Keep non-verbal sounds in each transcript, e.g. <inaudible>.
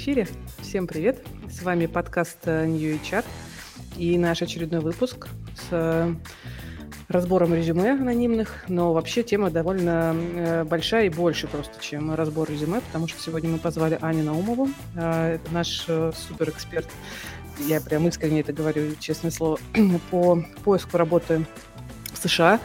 эфире. Всем привет. С вами подкаст э, New HR и наш очередной выпуск с э, разбором резюме анонимных, но вообще тема довольно э, большая и больше просто, чем разбор резюме, потому что сегодня мы позвали Аню Наумову, наш суперэксперт, я прям искренне это говорю, честное слово, <clears throat> по поиску работы в США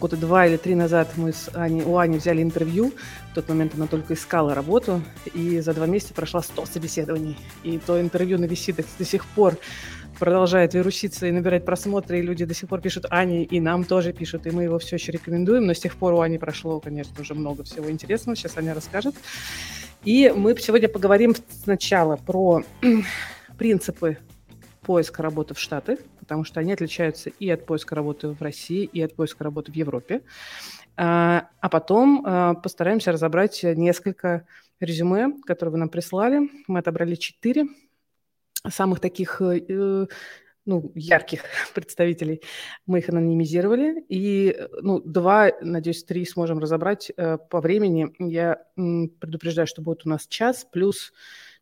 года два или три назад мы с Аней, у Ани взяли интервью. В тот момент она только искала работу, и за два месяца прошла 100 собеседований. И то интервью на виситах до сих пор продолжает вируситься и набирать просмотры, и люди до сих пор пишут Ане, и нам тоже пишут, и мы его все еще рекомендуем, но с тех пор у Ани прошло, конечно, уже много всего интересного, сейчас Аня расскажет. И мы сегодня поговорим сначала про <clears throat> принципы поиска работы в Штаты, потому что они отличаются и от поиска работы в России, и от поиска работы в Европе. А, а потом а, постараемся разобрать несколько резюме, которые вы нам прислали. Мы отобрали четыре самых таких э, ну, ярких <laughs> представителей. Мы их анонимизировали, и ну, два, надеюсь, три сможем разобрать э, по времени. Я предупреждаю, что будет у нас час плюс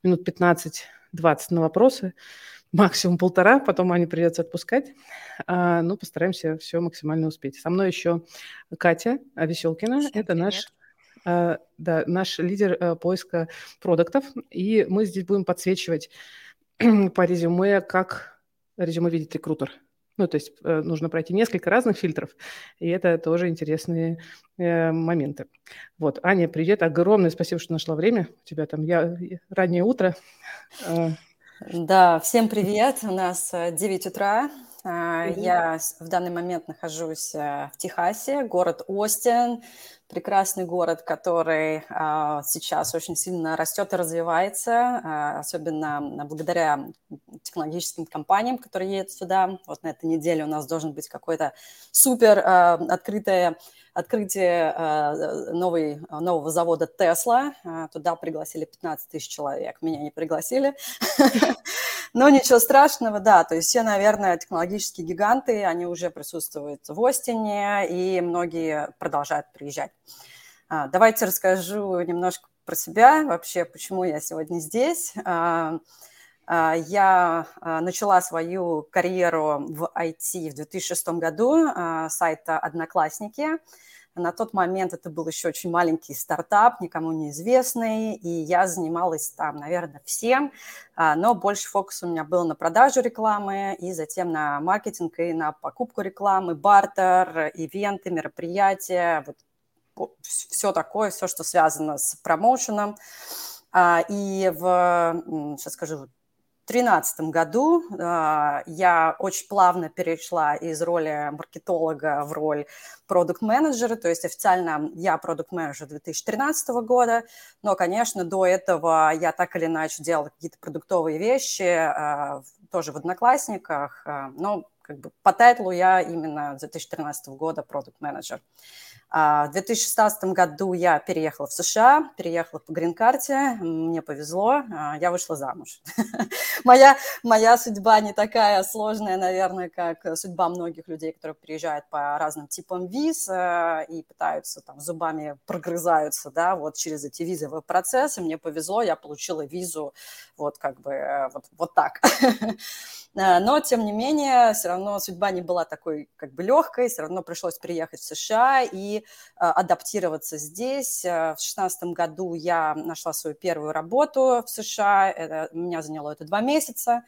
минут 15-20 на вопросы максимум полтора, потом Ане придется отпускать. А, ну, постараемся все максимально успеть. Со мной еще Катя Веселкина. Всем Это привет. наш а, да, наш лидер а, поиска продуктов. И мы здесь будем подсвечивать <clears throat> по резюме, как резюме видит рекрутер. Ну, то есть э, нужно пройти несколько разных фильтров, и это тоже интересные э, моменты. Вот, Аня, привет, огромное спасибо, что нашла время. У тебя там я, раннее утро. Да, всем привет. У нас 9 э, утра. Mm-hmm. Я в данный момент нахожусь э, в Техасе, город Остин, прекрасный город, который а, сейчас очень сильно растет и развивается, а, особенно благодаря технологическим компаниям, которые едут сюда. Вот на этой неделе у нас должен быть какой-то супер а, открытое открытие новой, нового завода. Э, туда пригласили 15 тысяч человек. Меня не пригласили. <laughs> Но ничего страшного, да. То есть все, наверное, технологические гиганты, они уже присутствуют в Остине, и многие продолжают приезжать. А, давайте расскажу немножко про себя, вообще, почему я сегодня здесь. А, а, я начала свою карьеру в IT в 2006 году, сайта «Одноклассники». На тот момент это был еще очень маленький стартап, никому неизвестный, и я занималась там, наверное, всем, а, но больше фокус у меня был на продажу рекламы и затем на маркетинг и на покупку рекламы, бартер, ивенты, мероприятия, вот все такое, все, что связано с промоушеном. А, и в, сейчас скажу, 2013 году э, я очень плавно перешла из роли маркетолога в роль продукт-менеджера, то есть официально я продукт-менеджер 2013 года, но, конечно, до этого я так или иначе делала какие-то продуктовые вещи, э, тоже в Одноклассниках, э, но как бы по тайтлу я именно 2013 года продукт-менеджер. А, в 2016 году я переехала в США, переехала по грин-карте, мне повезло, а, я вышла замуж. <laughs> моя, моя судьба не такая сложная, наверное, как судьба многих людей, которые приезжают по разным типам виз э, и пытаются там зубами прогрызаются, да, вот через эти визовые процессы. Мне повезло, я получила визу вот как бы э, вот, вот так. <laughs> Э, но, тем не менее, все равно судьба не была такой как бы легкой, все равно пришлось приехать в США и э, адаптироваться здесь. Э, в 2016 году я нашла свою первую работу в США, это, меня заняло это два месяца,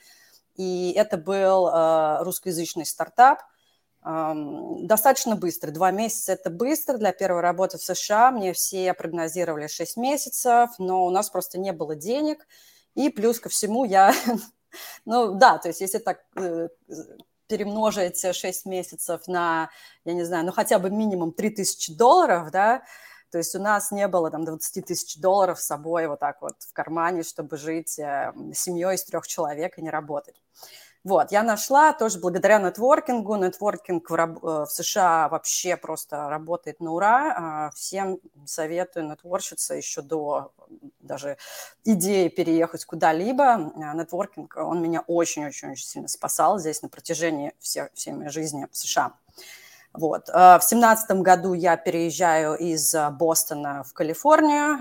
и это был русскоязычный стартап, эм, достаточно быстро. Два месяца – это быстро для первой работы в США. Мне все прогнозировали 6 месяцев, но у нас просто не было денег. И плюс ко всему я <laughs> Ну да, то есть если так э, перемножить 6 месяцев на, я не знаю, ну хотя бы минимум 3000 долларов, да, то есть у нас не было там 20 тысяч долларов с собой вот так вот в кармане, чтобы жить э, семьей из трех человек и не работать. Вот, я нашла тоже благодаря нетворкингу. Нетворкинг в, э, в США вообще просто работает на ура. А, всем советую нетворчиться еще до даже идеи переехать куда-либо. А, нетворкинг, он меня очень-очень-очень сильно спасал здесь на протяжении всей, всей моей жизни в США. Вот. А, в семнадцатом году я переезжаю из Бостона в Калифорнию,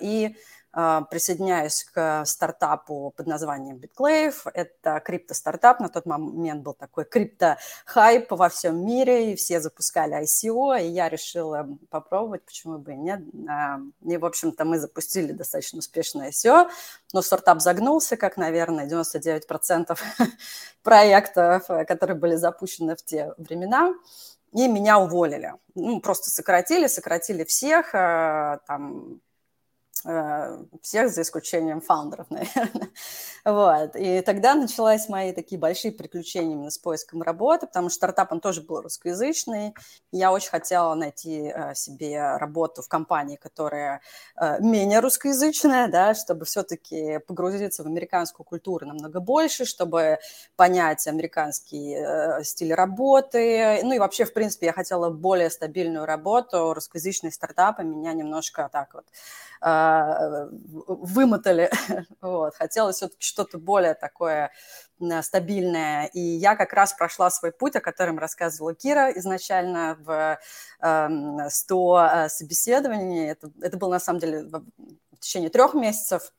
и а, присоединяюсь к стартапу под названием BitClave. Это крипто-стартап. На тот момент был такой крипто-хайп во всем мире, и все запускали ICO, и я решила попробовать, почему бы и нет. А, и, в общем-то, мы запустили достаточно успешное ICO, но стартап загнулся, как, наверное, 99% <laughs> проектов, которые были запущены в те времена и меня уволили. Ну, просто сократили, сократили всех, а, там, всех за исключением фаундеров, <laughs> наверное. Вот. И тогда началась мои такие большие приключения именно с поиском работы, потому что стартап, он тоже был русскоязычный. Я очень хотела найти э, себе работу в компании, которая э, менее русскоязычная, да, чтобы все-таки погрузиться в американскую культуру намного больше, чтобы понять американский стиль работы. Ну и вообще, в принципе, я хотела более стабильную работу. Русскоязычные стартапы меня немножко так вот а, вымотали. <laughs> Вот. Хотелось все-таки что-то более такое стабильное. И я как раз прошла свой путь, о котором рассказывала Кира изначально в 100 а, собеседований. Это, это было на самом деле в течение трех месяцев.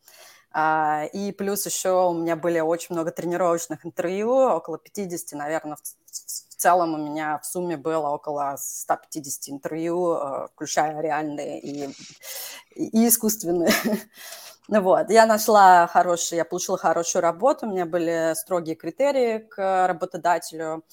А, и плюс еще у меня были очень много тренировочных интервью, около 50, наверное, в, целом у меня в сумме было около 150 интервью, э, включая реальные и, и искусственные. <laughs> Ну вот, я нашла хороший, я получила хорошую работу, у меня были строгие критерии к работодателю,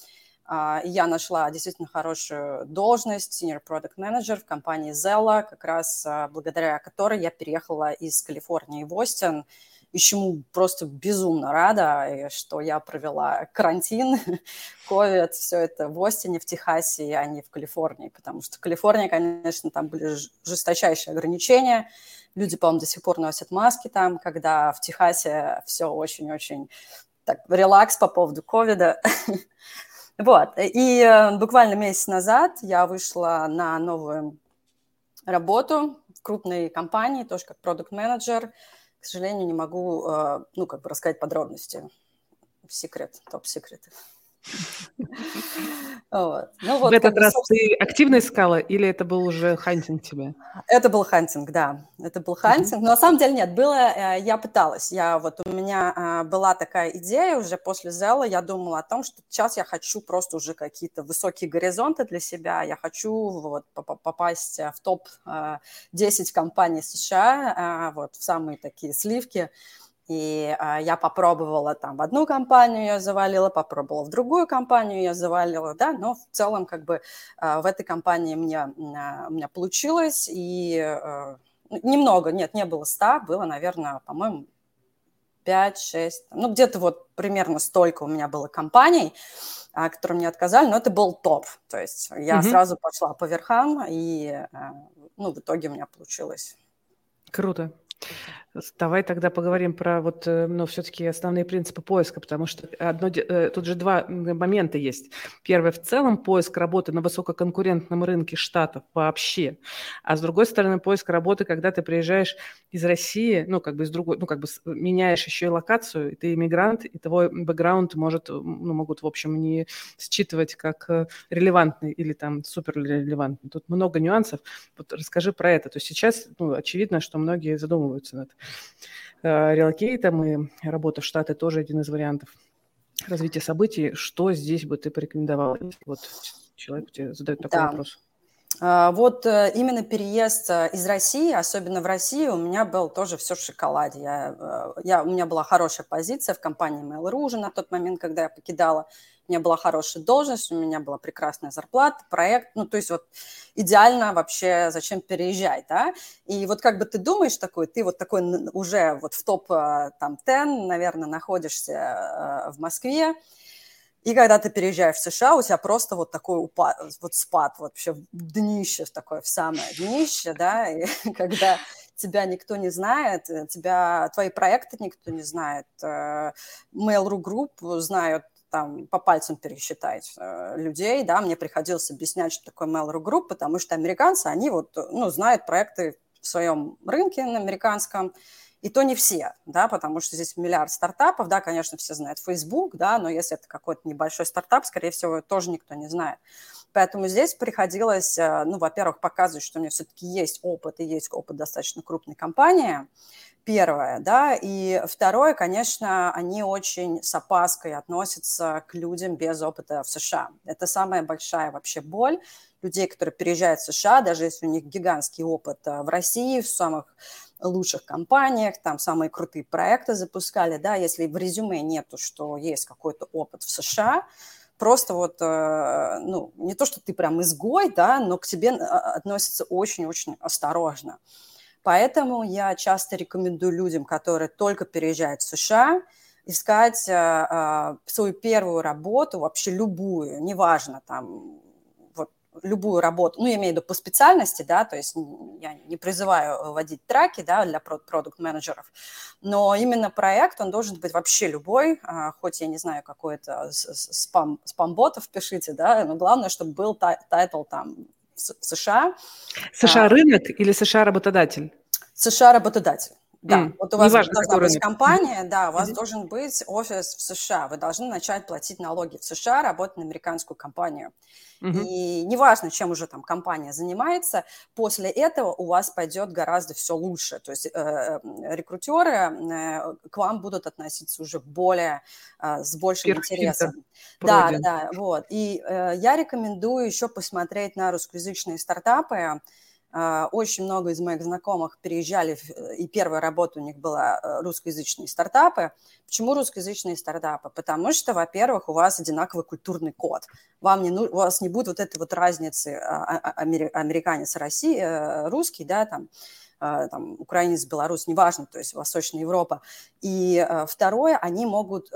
я нашла действительно хорошую должность, senior product manager в компании Zella, как раз а, благодаря которой я переехала из Калифорнии в Остин, и чему просто безумно рада, что я провела карантин, <laughs> COVID, все это в Остине, в Техасе, а не в Калифорнии, потому что в Калифорнии, конечно, там были жесточайшие ограничения, люди, по-моему, до сих пор носят маски там, когда в Техасе все очень-очень так, релакс по поводу ковида. <laughs> Вот, и э, буквально месяц назад я вышла на новую работу в крупной компании, тоже как продукт-менеджер. К сожалению, не могу, э, ну, как бы рассказать подробности. Секрет, топ-секрет. Вот. Ну, вот, в этот раз собственно... ты активно искала или это был уже хантинг тебе? Это был хантинг, да. Это был хантинг. Но на самом деле нет, было, э, я пыталась. Я вот у меня а, была такая идея уже после Зела, я думала о том, что сейчас я хочу просто уже какие-то высокие горизонты для себя. Я хочу вот попасть в топ-10 э, компаний США, вот в самые такие сливки. И а, я попробовала там в одну компанию я завалила, попробовала в другую компанию я завалила, да, но в целом как бы а, в этой компании мне, а, у меня получилось, и а, немного, нет, не было 100, было, наверное, по-моему, 5-6, ну где-то вот примерно столько у меня было компаний, а, которые мне отказали, но это был топ, то есть я mm-hmm. сразу пошла по верхам, и а, ну в итоге у меня получилось. Круто. Давай тогда поговорим про вот, э, ну, все-таки основные принципы поиска, потому что одно, э, тут же два момента есть. Первый, в целом, поиск работы на высококонкурентном рынке Штатов вообще, а с другой стороны, поиск работы, когда ты приезжаешь из России, ну, как бы из другой, ну, как бы меняешь еще и локацию, и ты иммигрант, и твой бэкграунд может, ну, могут, в общем, не считывать как э, релевантный или там супер релевантный. Тут много нюансов. Вот расскажи про это. То есть сейчас, ну, очевидно, что многие задумываются над Э, релокейтом, и работа в Штаты тоже один из вариантов развития событий. Что здесь бы ты порекомендовал? Вот человек тебе задает такой да. вопрос. А, вот э, именно переезд э, из России, особенно в России, у меня был тоже все в шоколаде. Я, я, у меня была хорошая позиция в компании Mail.ru уже на тот момент, когда я покидала у меня была хорошая должность, у меня была прекрасная зарплата, проект, ну, то есть вот идеально вообще зачем переезжать, да, и вот как бы ты думаешь такой, ты вот такой уже вот в топ э, там 10, наверное, находишься э, в Москве, и когда ты переезжаешь в США, у тебя просто вот такой упад, вот спад, вообще днище такое, в самое днище, да, и <laughs> когда тебя никто не знает, э, тебя, твои проекты никто не знает, Mail.ru Group знают там по пальцам пересчитать э, людей, да, мне приходилось объяснять, что такое Mail.ru Group, потому что американцы, они вот, ну, знают проекты в своем рынке на американском, и то не все, да, потому что здесь миллиард стартапов, да, конечно, все знают Facebook, да, но если это какой-то небольшой стартап, скорее всего, тоже никто не знает. Поэтому здесь приходилось, э, ну, во-первых, показывать, что у меня все-таки есть опыт, и есть опыт достаточно крупной компании, первое, да, и второе, конечно, они очень с опаской относятся к людям без опыта в США. Это самая большая вообще боль людей, которые переезжают в США, даже если у них гигантский опыт э, в России, в самых лучших компаниях, там самые крутые проекты запускали, да, если в резюме нету, что есть какой-то опыт в США, просто вот, э, ну, не то, что ты прям изгой, да, но к тебе э, относятся очень-очень осторожно. Поэтому я часто рекомендую людям, которые только переезжают в США, искать э, свою первую работу, вообще любую, неважно, там, любую работу, ну, я имею в виду по специальности, да, то есть я не призываю водить траки, да, для продукт-менеджеров, но именно проект, он должен быть вообще любой, э, хоть я не знаю, какой-то спам, спам-ботов пишите, да, но главное, чтобы был тайтл там в США. США рынок или США работодатель? США работодатель. Да, мм. вот у вас Неважно, должна быть рынок. компания, да, у вас mm-hmm. должен быть офис в США. Вы должны начать платить налоги в США, работать на американскую компанию. Mm-hmm. И неважно, чем уже там компания занимается, после этого у вас пойдет гораздо все лучше. То есть э, э рекрутеры э, к вам будут относиться уже более, э, с большим Первый интересом. Да, да, да, вот. И э, я рекомендую еще посмотреть на русскоязычные стартапы, очень много из моих знакомых переезжали, и первая работа у них была э, русскоязычные стартапы. Почему русскоязычные стартапы? Потому что, во-первых, у вас одинаковый культурный код. Вам не, у вас не будет вот этой вот разницы а, а, американец, России, э, русский, да, там, там, украинец, белорус, неважно, то есть Восточная Европа. И э, второе, они могут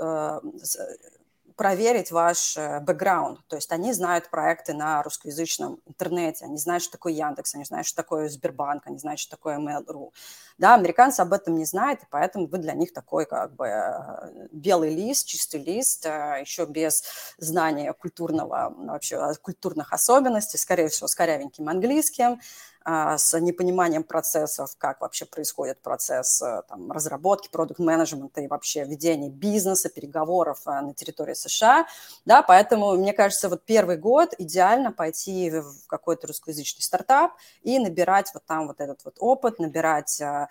проверить ваш э, бэкграунд. То есть они знают проекты на русскоязычном интернете, они знают, что такое Яндекс, они знают, что такое Сбербанк, они знают, что такое Mail.ru. Да, американцы об этом не знают, и поэтому вы для них такой как бы э, белый лист, чистый лист, э, еще без знания культурного, вообще культурных особенностей, скорее всего, с корявеньким английским, с непониманием процессов, как вообще происходит процесс э, там, разработки, продукт-менеджмента и вообще ведения бизнеса, переговоров э, на территории США. Да, поэтому, мне кажется, вот первый год идеально пойти в какой-то русскоязычный стартап и набирать вот там вот этот вот опыт, набирать, э,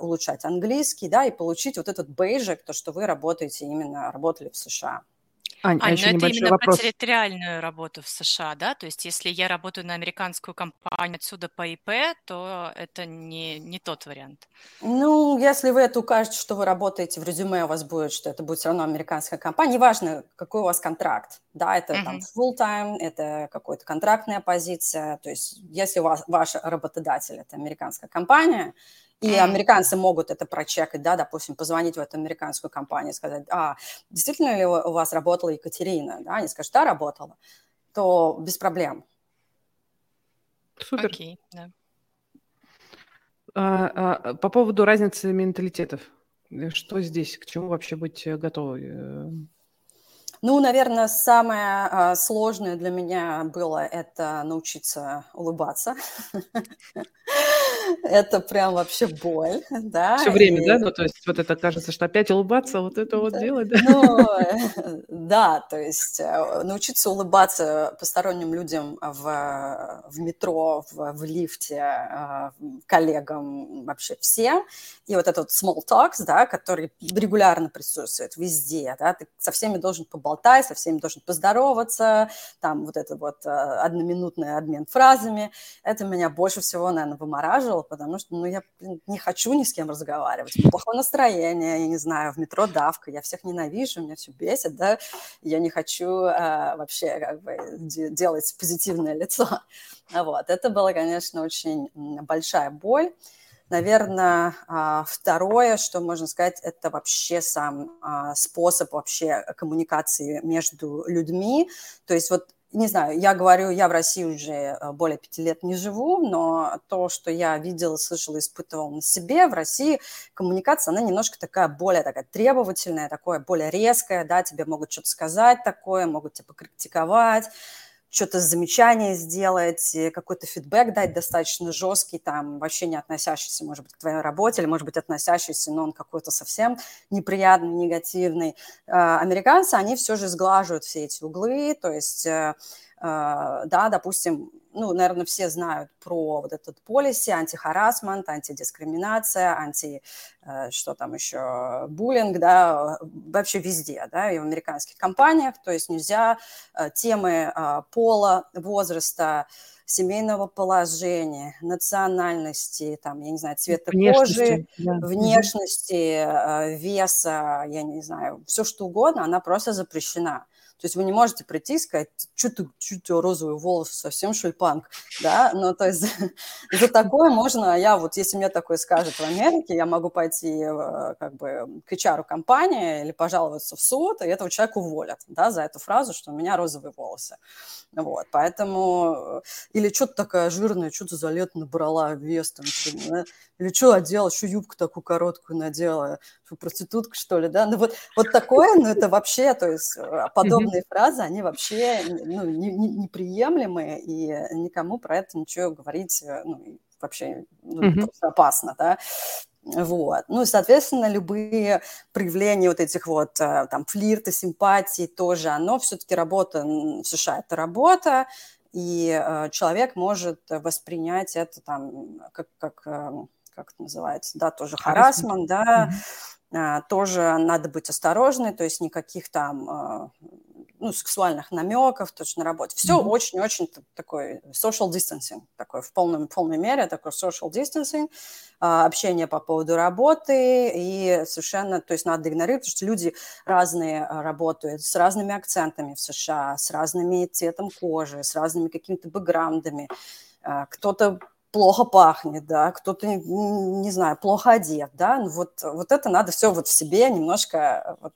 улучшать английский, да, и получить вот этот бейджик, то, что вы работаете именно, работали в США. Ань, а Ань, еще но это именно вопрос. про территориальную работу в США, да? То есть если я работаю на американскую компанию отсюда по ИП, то это не, не тот вариант. Ну, если вы это укажете, что вы работаете в резюме, у вас будет, что это будет все равно американская компания, неважно, какой у вас контракт, да, это uh-huh. там full-time, это какая-то контрактная позиция, то есть если у вас, ваш работодатель – это американская компания, и американцы могут это прочекать, да, допустим, позвонить в эту американскую компанию и сказать, а, действительно ли у вас работала Екатерина? Да, они скажут, да, работала, то без проблем. Супер. Окей, да. А, а, по поводу разницы менталитетов. Что здесь? К чему вообще быть готовы? Ну, наверное, самое а, сложное для меня было это научиться улыбаться. <laughs> Это прям вообще боль, да. Все время, и... да? Ну, то есть вот это кажется, что опять улыбаться, вот это вот да. делать, да? Ну, <laughs> да, то есть э, научиться улыбаться посторонним людям в, в метро, в, в лифте, э, коллегам, вообще всем. И вот этот small talks, да, который регулярно присутствует везде, да, ты со всеми должен поболтать, со всеми должен поздороваться, там вот это вот э, одноминутный обмен фразами, это меня больше всего, наверное, вымораживало, делал, потому что, ну, я не хочу ни с кем разговаривать. Плохое настроение, я не знаю, в метро давка, я всех ненавижу, меня все бесит, да, я не хочу а, вообще как бы делать позитивное <laughs> лицо. Вот, это было, конечно, очень большая боль. Наверное, а, второе, что можно сказать, это вообще сам а, способ вообще коммуникации между людьми. То есть вот не знаю, я говорю, я в России уже э, более пяти лет не живу, но то, что я видела, слышала, испытывала на себе, в России коммуникация, она немножко такая более такая требовательная, такое более резкая, да, тебе могут что-то сказать такое, могут тебя покритиковать, что-то замечание сделать, какой-то фидбэк дать достаточно жесткий, там, вообще не относящийся, может быть, к твоей работе, или, может быть, относящийся, но он какой-то совсем неприятный, негативный. А, американцы, они все же сглаживают все эти углы, то есть э, а, да, допустим, ну, наверное, все знают про вот этот полиси, антихарасмент, антидискриминация, анти, э, что там еще, буллинг, да, вообще везде, да, и в американских компаниях, то есть нельзя э, темы пола, возраста, семейного положения, национальности, там, я не знаю, цвета внешности, кожи, да. внешности, э, веса, я не знаю, все что угодно, она просто запрещена. То есть вы не можете прийти и сказать, что ты, что у тебя розовые волосы, совсем шульпанк, да, ну, то есть за такое можно, я вот, если мне такое скажут в Америке, я могу пойти э, как бы к HR компании или пожаловаться в суд, и этого человека уволят, да, за эту фразу, что у меня розовые волосы. Вот, поэтому, э, или что-то такая жирная, что-то за лето набрала вес, там, или что одела, что юбку такую короткую надела, что проститутка, что ли, да, ну вот, вот такое, ну это вообще, то есть э, подобные фразы, они вообще ну, не, не, неприемлемые, и никому про это ничего говорить, э, ну, вообще ну, просто опасно, да, вот. Ну и, соответственно, любые проявления вот этих вот э, там флирта, симпатии тоже, оно все-таки работа в США – это работа, и э, человек может воспринять это там как, как, э, как это называется, да, тоже харасман, да, mm-hmm. Тоже надо быть осторожной, то есть никаких там ну, сексуальных намеков, точно на работе. Все mm-hmm. очень-очень такой social distancing, такой в полном, в полной мере такой social distancing, а, общение по поводу работы, и совершенно, то есть надо игнорировать, потому что люди разные а, работают, с разными акцентами в США, с разными цветом кожи, с разными какими-то бэкграундами. А, кто-то плохо пахнет, да, кто-то, не, знаю, плохо одет, да, ну вот, вот это надо все вот в себе немножко вот,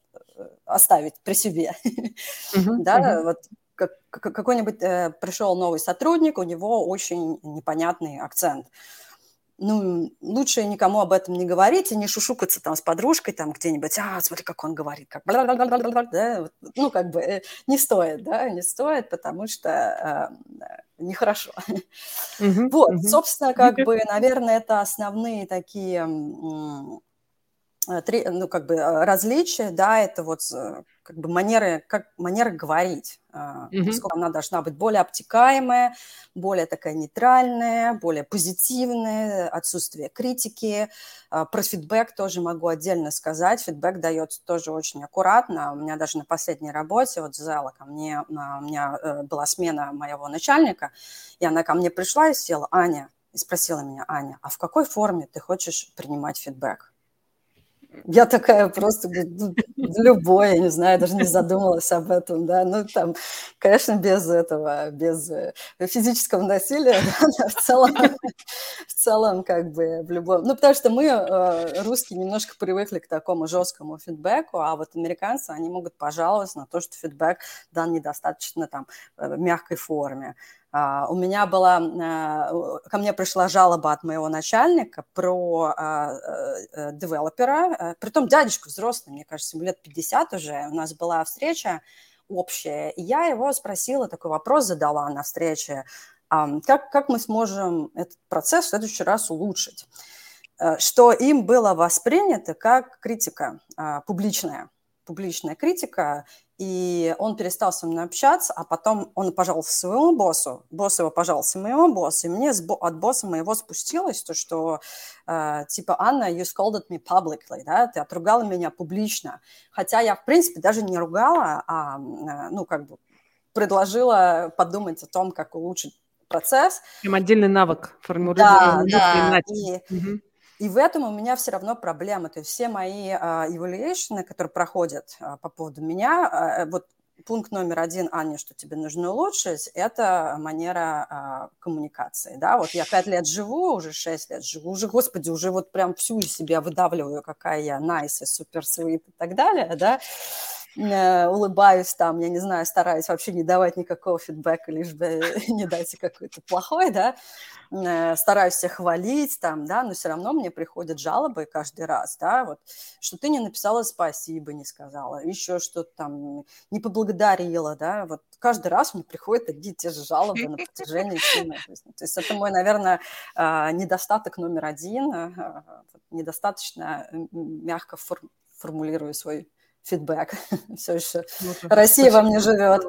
оставить при себе. <laughs> Да, вот как, какой-нибудь э, пришел новый сотрудник, у него очень непонятный акцент. Ну, лучше никому об этом не говорить и не шушукаться там с подружкой там где-нибудь, а, смотри, как он говорит, как да, ну, как бы э, не стоит, да, не стоит, потому что э, нехорошо. Uh-huh, вот, uh-huh. собственно, как бы, наверное, это основные такие Э, ну, как бы э, различия, да, это вот как бы манеры, как манера говорить. Mm-hmm. Сколько она должна быть более обтекаемая, более такая нейтральная, более позитивная, отсутствие критики. Про фидбэк тоже могу отдельно сказать. Фидбэк дается тоже очень аккуратно. У меня даже на последней работе, вот зала ко мне, у меня была смена моего начальника, и она ко мне пришла и села, Аня, и спросила меня, Аня, а в какой форме ты хочешь принимать фидбэк? Я такая просто ну, любой, я не знаю, даже не задумалась об этом, да, ну там, конечно, без этого, без э, физического насилия, <laughs> да, в целом, в целом, как бы, в любом, ну, потому что мы, э, русские, немножко привыкли к такому жесткому фидбэку, а вот американцы, они могут пожаловаться на то, что фидбэк дан недостаточно там э, в мягкой форме, у меня была, uh, ко мне пришла жалоба от моего начальника про uh, девелопера, притом дядечку взрослый, мне кажется, ему лет 50 уже, у нас была встреча общая, и я его спросила, такой вопрос задала на встрече, как, как мы сможем этот процесс в следующий раз улучшить, что им было воспринято как критика публичная, публичная критика, и он перестал со мной общаться, а потом он пожаловался своему боссу, босс его пожаловался моему боссу, и мне от босса моего спустилось то, что э, типа «Анна, you scolded me publicly», да, ты отругала меня публично, хотя я, в принципе, даже не ругала, а, э, ну, как бы предложила подумать о том, как улучшить процесс. Прям отдельный навык формулирования. Да, да, и, угу. И в этом у меня все равно проблема. То есть все мои uh, evaluation, которые проходят uh, по поводу меня, uh, вот пункт номер один, Аня, что тебе нужно улучшить, это манера э, коммуникации, да, вот я пять лет живу, уже шесть лет живу, уже, господи, уже вот прям всю из себя выдавливаю, какая я nice, супер sweet и так далее, да, э, улыбаюсь там, я не знаю, стараюсь вообще не давать никакого фидбэка, лишь бы <laughs> не дать какой-то плохой, да, э, стараюсь всех хвалить там, да, но все равно мне приходят жалобы каждый раз, да, вот, что ты не написала спасибо, не сказала, еще что-то там, не поблагодарила, да, вот каждый раз мне приходят одни и те же жалобы на протяжении всей моей жизни. То есть это мой, наверное, а, недостаток номер один, недостаточно мягко формулирую свой фидбэк. все еще ну, Россия во мне живет.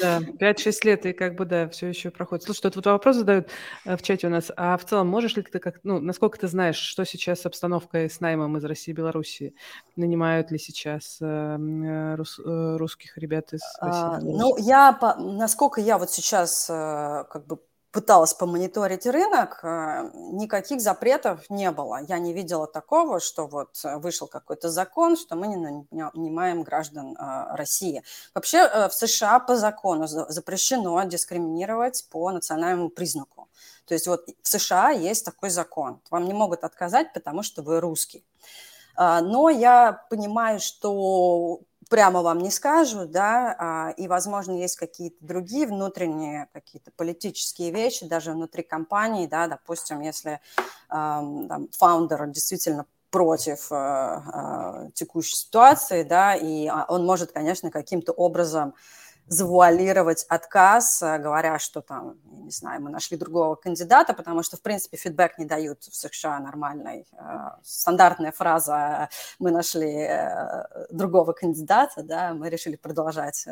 Да, 5-6 лет, и как бы, да, все еще проходит. Слушай, тут вот вопрос задают э, в чате у нас. А в целом, можешь ли ты, как, ну, насколько ты знаешь, что сейчас с обстановкой с наймом из России и Белоруссии? Нанимают ли сейчас эм, э, рус, э, русских ребят из России? А, ну, я, насколько я вот сейчас э, как бы пыталась помониторить рынок, э, никаких запретов не было. Я не видела такого, что вот э, вышел какой-то закон, что мы не нанимаем граждан э, России. Вообще в США по закону запрещено дискриминировать по национальному признаку. То есть вот в США есть такой закон. Вам не могут отказать, потому что вы русский. Но я понимаю, что прямо вам не скажут, да, а, и, возможно, есть какие-то другие внутренние какие-то политические вещи, даже внутри компании, да, допустим, если там, фаундер действительно против э, э, текущей ситуации, да, и а, он может, конечно, каким-то образом завуалировать отказ, э, говоря, что там, не знаю, мы нашли другого кандидата, потому что, в принципе, фидбэк не дают в США нормальной. Э, стандартная фраза «мы нашли э, другого кандидата», да, мы решили продолжать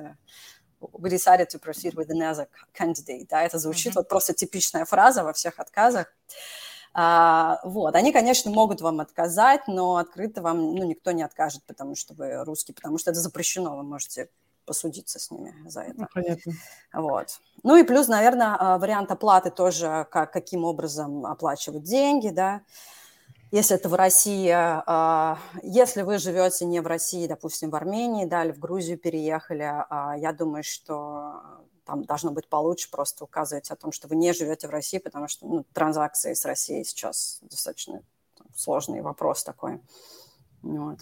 we decided to proceed with another candidate. Да, это звучит mm-hmm. вот просто типичная фраза во всех отказах. А, вот, они, конечно, могут вам отказать, но открыто вам ну, никто не откажет, потому что вы русский, потому что это запрещено, вы можете посудиться с ними за это. Ну, понятно. Вот. Ну и плюс, наверное, а, вариант оплаты тоже, как, каким образом оплачивать деньги, да. Если это в России, а, если вы живете не в России, допустим, в Армении, да, или в Грузию переехали, а, я думаю, что там должно быть получше просто указывать о том, что вы не живете в России, потому что ну, транзакции с Россией сейчас достаточно сложный вопрос такой. Вот.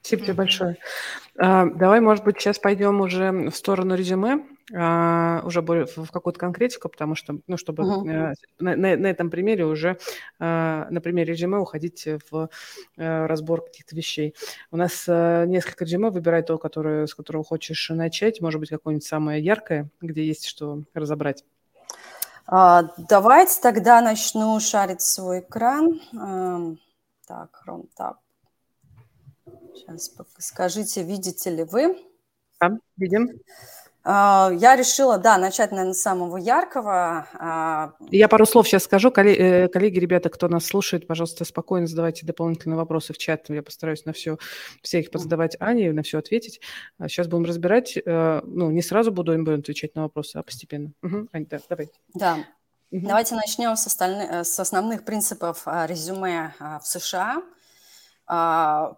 Спасибо тебе большое. А, давай, может быть, сейчас пойдем уже в сторону резюме, а, уже более в какую-то конкретику, потому что, ну, чтобы uh-huh. на, на, на этом примере уже, а, на примере резюме уходить в а, разбор каких-то вещей. У нас несколько резюме, выбирай то, которое, с которого хочешь начать, может быть, какое-нибудь самое яркое, где есть что разобрать. А, давайте тогда начну шарить свой экран. Так, Chrome Tab. Сейчас скажите, видите ли вы? Да, видим. А, я решила, да, начать, наверное, с самого яркого. А, я пару слов сейчас скажу. Коллеги, коллеги, ребята, кто нас слушает, пожалуйста, спокойно задавайте дополнительные вопросы в чат. Я постараюсь на все, все их позадавать Ане, на все ответить. Сейчас будем разбирать. Э, ну, не сразу буду им будем отвечать на вопросы, а постепенно. Угу. Ань, да, давай. Да. Угу. Давайте начнем с, остальных, э, с основных принципов а, резюме в США – а,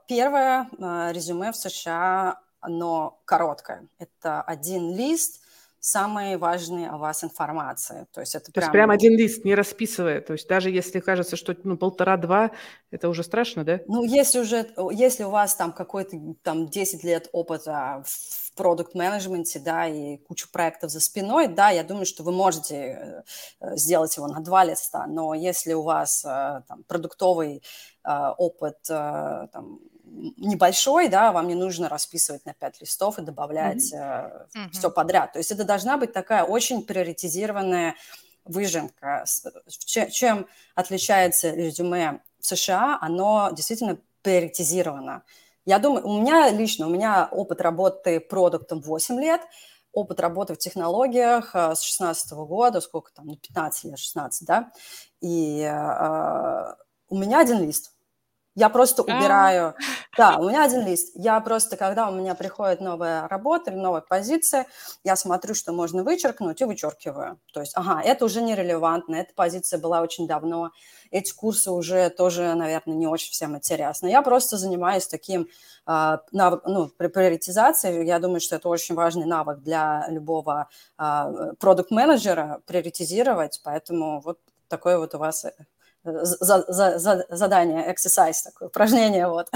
первое а, резюме в США, оно короткое. Это один лист, самые важные о вас информации. То есть это То прям... есть прям один лист, не расписывая. То есть даже если кажется, что ну, полтора-два, это уже страшно, да? Ну, если уже, если у вас там какой-то там 10 лет опыта в продукт-менеджменте, да, и кучу проектов за спиной, да, я думаю, что вы можете э, сделать его на два листа, но если у вас э, там продуктовый а, опыт там, небольшой, да, вам не нужно расписывать на пять листов и добавлять mm-hmm. Mm-hmm. все подряд. То есть это должна быть такая очень приоритизированная выжимка. Чем отличается резюме в США? Оно действительно приоритизировано. Я думаю, у меня лично, у меня опыт работы продуктом 8 лет, опыт работы в технологиях с 16 года, сколько там, 15 лет, 16, да, и у меня один лист. Я просто а. убираю. Да, у меня один <laughs> лист. Я просто, когда у меня приходит новая работа или новая позиция, я смотрю, что можно вычеркнуть и вычеркиваю. То есть, ага, это уже нерелевантно, эта позиция была очень давно, эти курсы уже тоже, наверное, не очень всем интересны. Я просто занимаюсь таким а, ну, при приоритизации. Я думаю, что это очень важный навык для любого продукт-менеджера приоритизировать, поэтому вот такой вот у вас за, за, за, задание, exercise такое, упражнение, вот.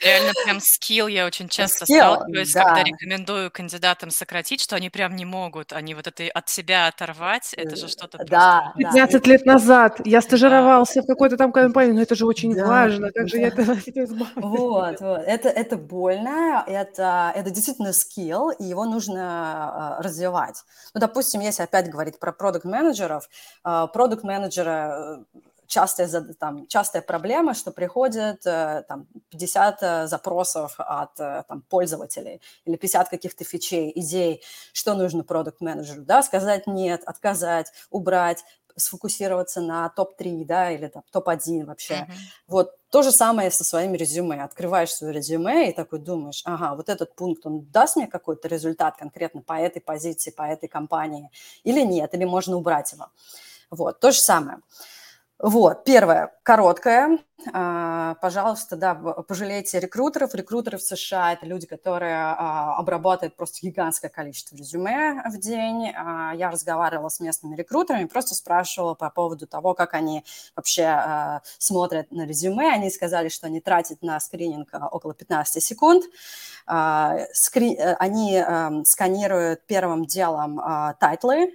Реально прям скилл я очень часто skill, сталкиваюсь, да. когда рекомендую кандидатам сократить, что они прям не могут, они вот это от себя оторвать, это же что-то Да, 15 да. лет назад я стажировался да. в какой-то там компании, но это же очень да. важно, как да. же я это <laughs> Вот, вот, это, это больно, это, это действительно скилл, и его нужно uh, развивать. Ну, допустим, если опять говорить про продукт-менеджеров, продукт-менеджера частая, там, частая проблема, что приходит э, там, 50 э, запросов от э, там, пользователей или 50 каких-то фичей, идей, что нужно продукт-менеджеру, да, сказать нет, отказать, убрать, сфокусироваться на топ-3, да, или там топ-1 вообще. Mm-hmm. Вот то же самое со своими резюме. Открываешь свое резюме и такой думаешь, ага, вот этот пункт, он даст мне какой-то результат конкретно по этой позиции, по этой компании или нет, или можно убрать его. Вот, то же самое. Вот, первое, короткое. А, пожалуйста, да, пожалейте рекрутеров. Рекрутеры в США – это люди, которые а, обрабатывают просто гигантское количество резюме в день. А, я разговаривала с местными рекрутерами, просто спрашивала по поводу того, как они вообще смотрят на резюме. Они сказали, что они тратят на скрининг около 15 секунд. Они сканируют первым делом тайтлы,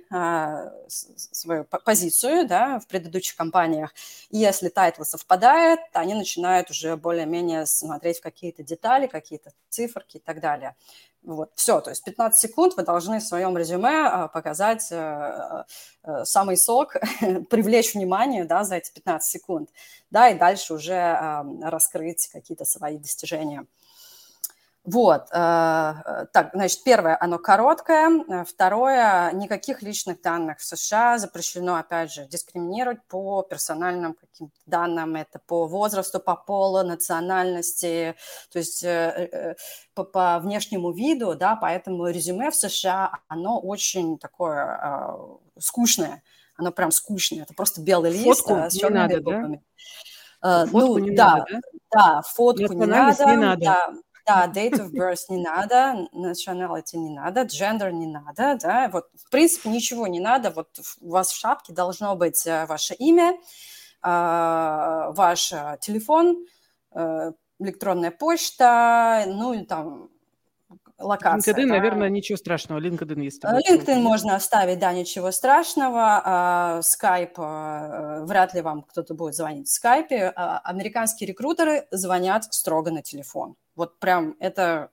свою позицию да, в предыдущих компаниях. И если тайтлы совпадают, лет они начинают уже более-менее смотреть в какие-то детали, какие-то циферки и так далее. Вот, все, то есть 15 секунд вы должны в своем резюме а, показать э, э, самый сок, <laughs> привлечь внимание, да, за эти 15 секунд, да, и дальше уже раскрыть какие-то свои достижения. Вот, э, э, так, значит, первое, оно короткое, э, второе, никаких личных данных в США запрещено, опять же, дискриминировать по персональным каким-то данным, это по возрасту, по полу, национальности, то есть по, по внешнему виду, да, поэтому резюме в США, оно очень такое скучное, оно прям скучное, это просто белый лист Фотку с черными буквами. Да? Фотку ну, не да, надо, да? Да, фотку не надо, не надо. Да, да, date of birth не надо, nationality не надо, gender не надо, да, вот, в принципе, ничего не надо, вот у вас в шапке должно быть э, ваше имя, а, ваш э, телефон, э, электронная почта, ну, и там, локация. LinkedIn, да. наверное, ничего страшного. LinkedIn есть. LinkedIn можно оставить, да, ничего страшного. А, Skype, вряд ли вам кто-то будет звонить в Skype. А, американские рекрутеры звонят строго на телефон. Вот прям это,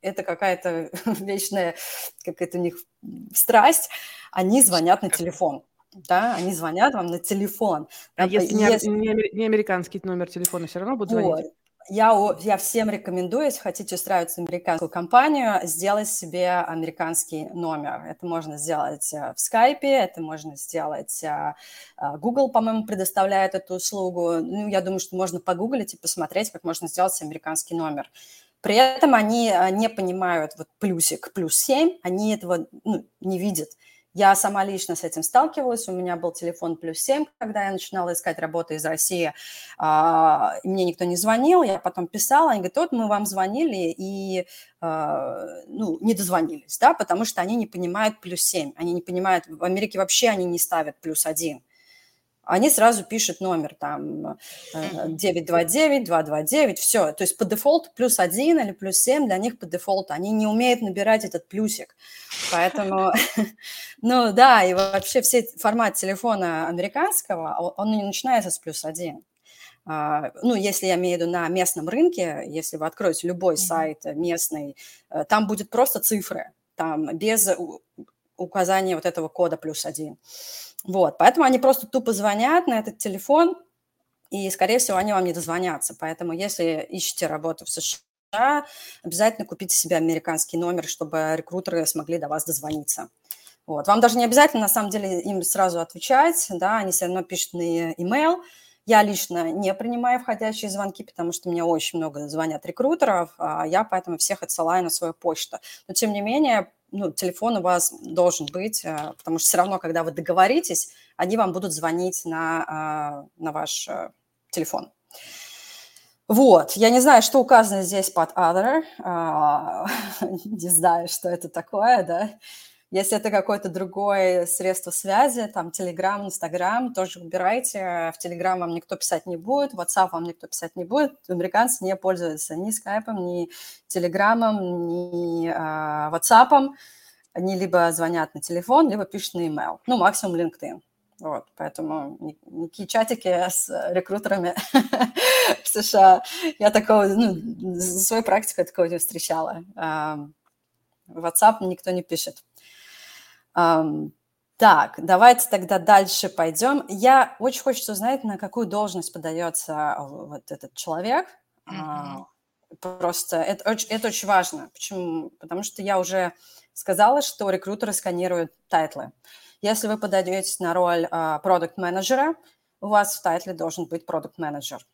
это какая-то <laughs> вечная, какая-то у них страсть. Они звонят на телефон. Да, они звонят вам на телефон. А если, если... Не, не американский номер телефона, все равно будут звонить? Я, я всем рекомендую, если хотите устраиваться в американскую компанию, сделать себе американский номер. Это можно сделать э, в скайпе, это можно сделать... Э, э, Google, по-моему, предоставляет эту услугу. Ну, я думаю, что можно погуглить и посмотреть, как можно сделать американский номер. При этом они не понимают вот плюсик, плюс 7, они этого ну, не видят. Я сама лично с этим сталкивалась. У меня был телефон плюс 7, когда я начинала искать работу из России. А, мне никто не звонил, я потом писала, они говорят, вот мы вам звонили и а, ну, не дозвонились, да, потому что они не понимают плюс 7. Они не понимают, в Америке вообще они не ставят плюс 1 они сразу пишут номер там 929, э, 229, все. То есть по дефолту плюс 1 или плюс 7 для них по дефолту. Они не умеют набирать этот плюсик. Поэтому, <laughs> ну да, и вообще все формат телефона американского, он не начинается с плюс 1. А, ну, если я имею в виду на местном рынке, если вы откроете любой сайт местный, э, там будет просто цифры, там без указания вот этого кода плюс один. Вот, поэтому они просто тупо звонят на этот телефон, и, скорее всего, они вам не дозвонятся. Поэтому, если ищете работу в США, обязательно купите себе американский номер, чтобы рекрутеры смогли до вас дозвониться. Вот. Вам даже не обязательно, на самом деле, им сразу отвечать, да, они все равно пишут на email. Я лично не принимаю входящие звонки, потому что мне очень много звонят рекрутеров, а я поэтому всех отсылаю на свою почту. Но, тем не менее, ну, телефон у вас должен быть, э, потому что все равно, когда вы договоритесь, они вам будут звонить на, э, на ваш э, телефон. Вот, я не знаю, что указано здесь под other, <laughs> не знаю, что это такое, да, Если это какое-то другое средство связи, там, Telegram, Instagram, тоже убирайте. В Telegram вам никто писать не будет, WhatsApp вам никто писать не будет. Американцы не пользуются ни Skype, ни Telegram, ни э, WhatsApp. Они либо звонят на телефон, либо пишут на email. Ну, максимум LinkedIn. Вот, поэтому никакие чатики с рекрутерами <laughs> в США. Я такого, ну, за свою практику такого не встречала. WhatsApp никто не пишет. Так, давайте тогда дальше пойдем. Я очень хочется узнать, на какую должность подается вот этот человек. Mm-hmm. Просто это, это очень важно. Почему? Потому что я уже сказала, что рекрутеры сканируют тайтлы. Если вы подаетесь на роль продукт-менеджера, у вас в тайтле должен быть продукт-менеджер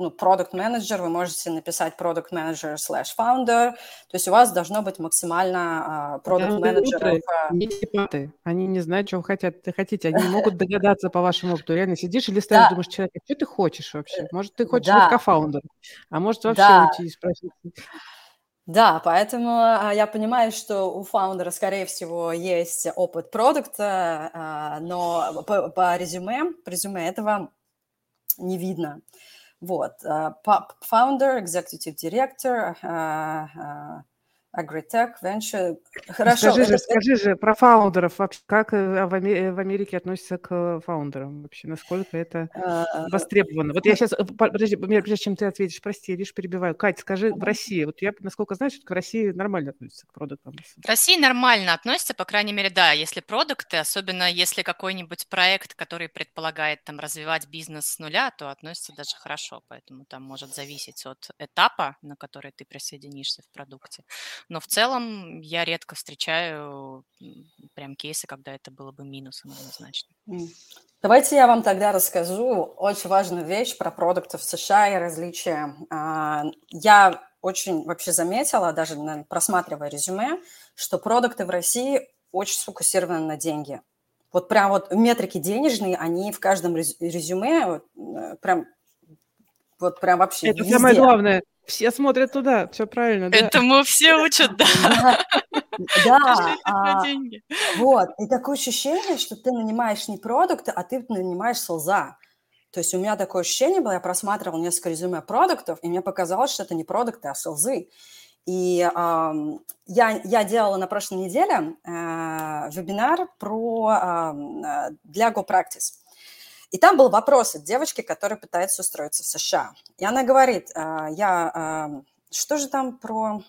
ну, продукт менеджер, вы можете написать продукт менеджер slash founder, то есть у вас должно быть максимально продукт менеджеров. Не, типа ты, они не знают, чего хотят, ты хотите, они <laughs> могут догадаться по вашему опыту. Реально сидишь и листаешь, да. думаешь, человек, что ты хочешь вообще? Может, ты хочешь да. быть кофаундером, а может вообще да. уйти и спросить. Да, поэтому а, я понимаю, что у фаундера, скорее всего, есть опыт продукта, а, но по, по резюме, по резюме этого не видно. Вот. Э, founder, executive director, э, э, Agritech, Venture. Хорошо. Скажи, это... же, скажи же про фаундеров вообще, как в Америке относятся к фаундерам вообще, насколько это востребовано? Вот я сейчас, подожди, прежде чем ты ответишь, прости, лишь перебиваю. Кать, скажи, в России, вот я, насколько знаю, что в России нормально относятся к продуктам? В России нормально относятся, по крайней мере, да, если продукты, особенно если какой-нибудь проект, который предполагает там развивать бизнес с нуля, то относятся даже хорошо, поэтому там может зависеть от этапа, на который ты присоединишься в продукте. Но в целом я редко встречаю прям кейсы, когда это было бы минусом однозначно. Давайте я вам тогда расскажу очень важную вещь про продукты в США и различия. А, я очень вообще заметила, даже просматривая резюме, что продукты в России очень сфокусированы на деньги. Вот прям вот метрики денежные, они в каждом резюме вот, э, прям вот прям вообще Это везде. самое главное. Все смотрят туда, все правильно. Да? Этому все учат, да. <laughs> Да, а, вот. И такое ощущение, что ты нанимаешь не продукты, а ты нанимаешь солза. То есть у меня такое ощущение было, я просматривала несколько резюме продуктов, и мне показалось, что это не продукты, а селзы. И э, я, я делала на прошлой неделе э, вебинар про, э, для GoPractice. И там был вопрос от девочки, которая пытается устроиться в США. И она говорит, «А, я, а, что же там про...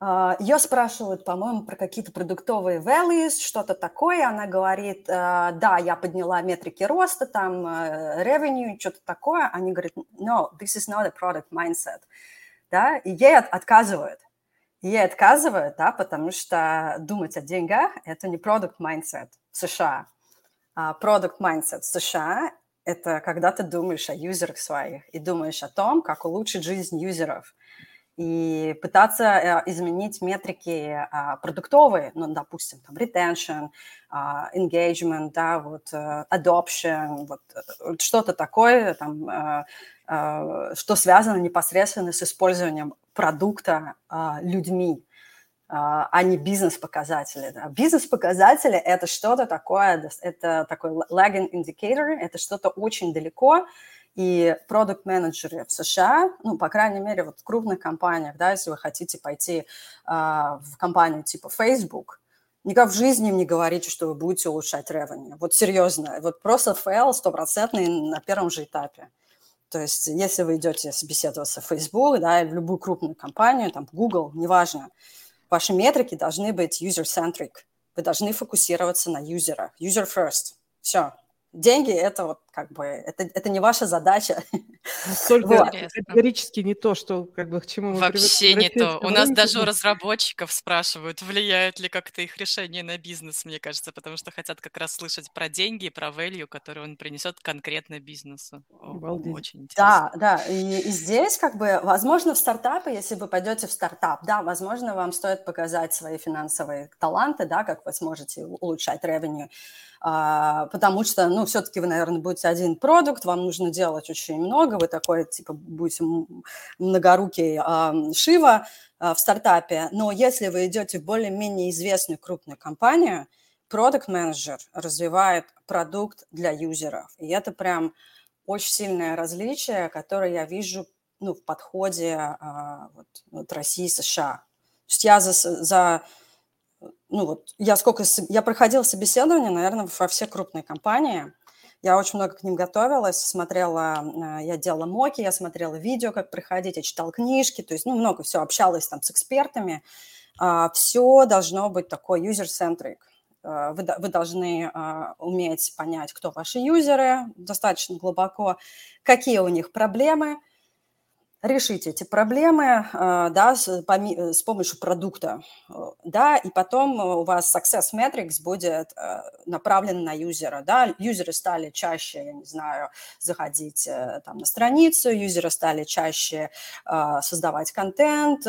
А, Ее спрашивают, по-моему, про какие-то продуктовые values, что-то такое. Она говорит, да, я подняла метрики роста, там, revenue, что-то такое. Они говорят, no, this is not a product mindset. Да? И ей отказывают. Ей отказывают, да, потому что думать о деньгах – это не product mindset в США. А, product mindset в США – это когда ты думаешь о юзерах своих и думаешь о том, как улучшить жизнь юзеров. И пытаться э, изменить метрики а, продуктовые, ну, допустим, там, retention, а, engagement, да, вот, э, adoption, вот, э, что-то такое, там, что связано непосредственно с использованием продукта людьми. А, а не бизнес-показатели. Да. Бизнес-показатели – это что-то такое, это такой lagging indicator, это что-то очень далеко, и продукт-менеджеры в США, ну, по крайней мере, вот в крупных компаниях, да, если вы хотите пойти а, в компанию типа Facebook, никак в жизни им не говорите, что вы будете улучшать revenue. Вот серьезно, вот просто fail стопроцентный на первом же этапе. То есть если вы идете собеседоваться в Facebook, да, или в любую крупную компанию, там, Google, неважно, Ваши метрики должны быть user-centric. Вы должны фокусироваться на юзера. User first. Все деньги это вот как бы это, это не ваша задача. <laughs> Настолько вот. категорически не то, что как бы к чему мы Вообще не то. У нас даже у разработчиков спрашивают, влияет ли как-то их решение на бизнес, мне кажется, потому что хотят как раз слышать про деньги и про value, который он принесет конкретно бизнесу. Обалдеть. Очень интересно. Да, да. И, и здесь как бы, возможно, в стартапы, если вы пойдете в стартап, да, возможно, вам стоит показать свои финансовые таланты, да, как вы сможете улучшать revenue, а, потому что, ну, все-таки вы, наверное, будете быть один продукт, вам нужно делать очень много, вы такой, типа, будете многорукий э, Шива э, в стартапе, но если вы идете в более-менее известную крупную компанию, продукт-менеджер развивает продукт для юзеров, и это прям очень сильное различие, которое я вижу ну, в подходе а, вот, вот России и США. То есть я за, за ну вот, я сколько, я проходила собеседование, наверное, во все крупные компании, я очень много к ним готовилась, смотрела, а, я делала моки, я смотрела видео, как проходить, я читала книжки, то есть, ну, много все, общалась там с экспертами. А, все должно быть такой user-centric. Вы, вы должны уметь понять, кто ваши юзеры достаточно глубоко, какие у них проблемы – решить эти проблемы э, да, с, э, с помощью продукта, э, да, и потом у вас success metrics будет направлен на юзера, да, юзеры стали чаще, я не знаю, заходить там на страницу, юзеры стали чаще создавать контент,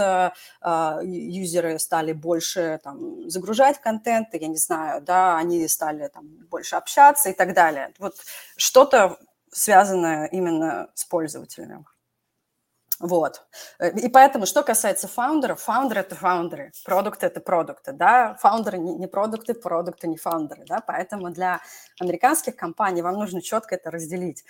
юзеры стали больше там загружать контент, я не знаю, да, они стали там больше общаться и так далее. Вот что-то связанное именно с пользователем. Вот. Э, и поэтому, что касается фаундеров, фаундеры – это фаундеры, продукты – это продукты, да, фаундеры не, продукты, продукты не фаундеры, да, поэтому для американских компаний вам нужно четко это разделить.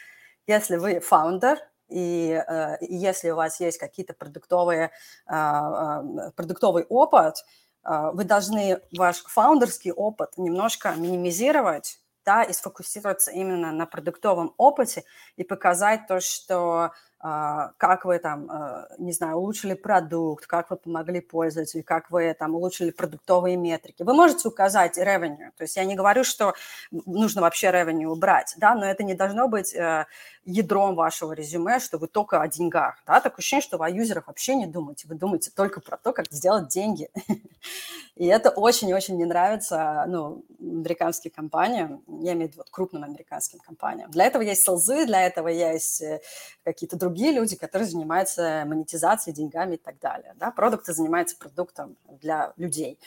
Если вы фаундер, и, э, если у вас есть какие-то продуктовые, а, а, продуктовый опыт, а, вы должны ваш фаундерский опыт немножко минимизировать, да, и сфокусироваться именно на продуктовом опыте и показать то, что как вы там, а, не знаю, улучшили продукт, как вы помогли пользователю, как вы там улучшили продуктовые метрики. Вы можете указать revenue, то есть я не говорю, что нужно вообще revenue убрать, да, но это не должно быть э, ядром вашего резюме, что вы только о деньгах, да, такое ощущение, что вы о юзерах вообще не думаете, вы думаете только про то, как сделать деньги. <laughs> И это очень-очень не нравится, ну, американским компаниям, я имею в виду вот крупным американским компаниям. Для этого есть селзы, для этого есть э, какие-то другие люди, которые занимаются монетизацией, деньгами и так далее. Да? Продукты занимаются продуктом для людей.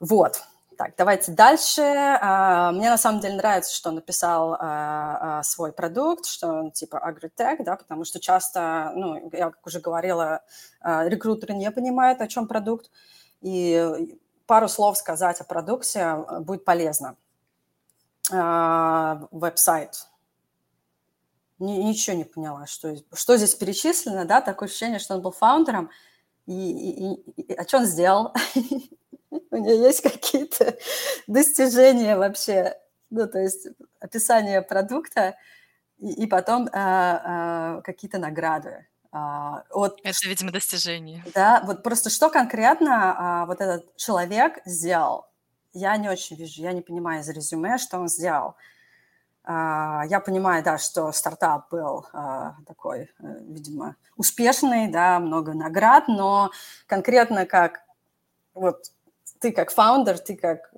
Вот. Так, давайте дальше. А, мне на самом деле нравится, что он написал а, а, свой продукт, что он типа агротек, да, потому что часто, ну, я как уже говорила, рекрутеры не понимают, о чем продукт, и пару слов сказать о продукте будет полезно. Веб-сайт. Ничего не поняла, что, что здесь перечислено, да, такое ощущение, что он был фаундером, и, и, и а что он сделал? <laughs> У него есть какие-то достижения вообще, ну, то есть описание продукта и, и потом а, а, какие-то награды. А, вот, Это, видимо, достижение. Да, вот просто что конкретно а, вот этот человек сделал, я не очень вижу, я не понимаю из резюме, что он сделал. А, я понимаю, да, что стартап был а, такой, э, видимо, успешный, да, много наград, но конкретно как вот ты как фаундер, ты как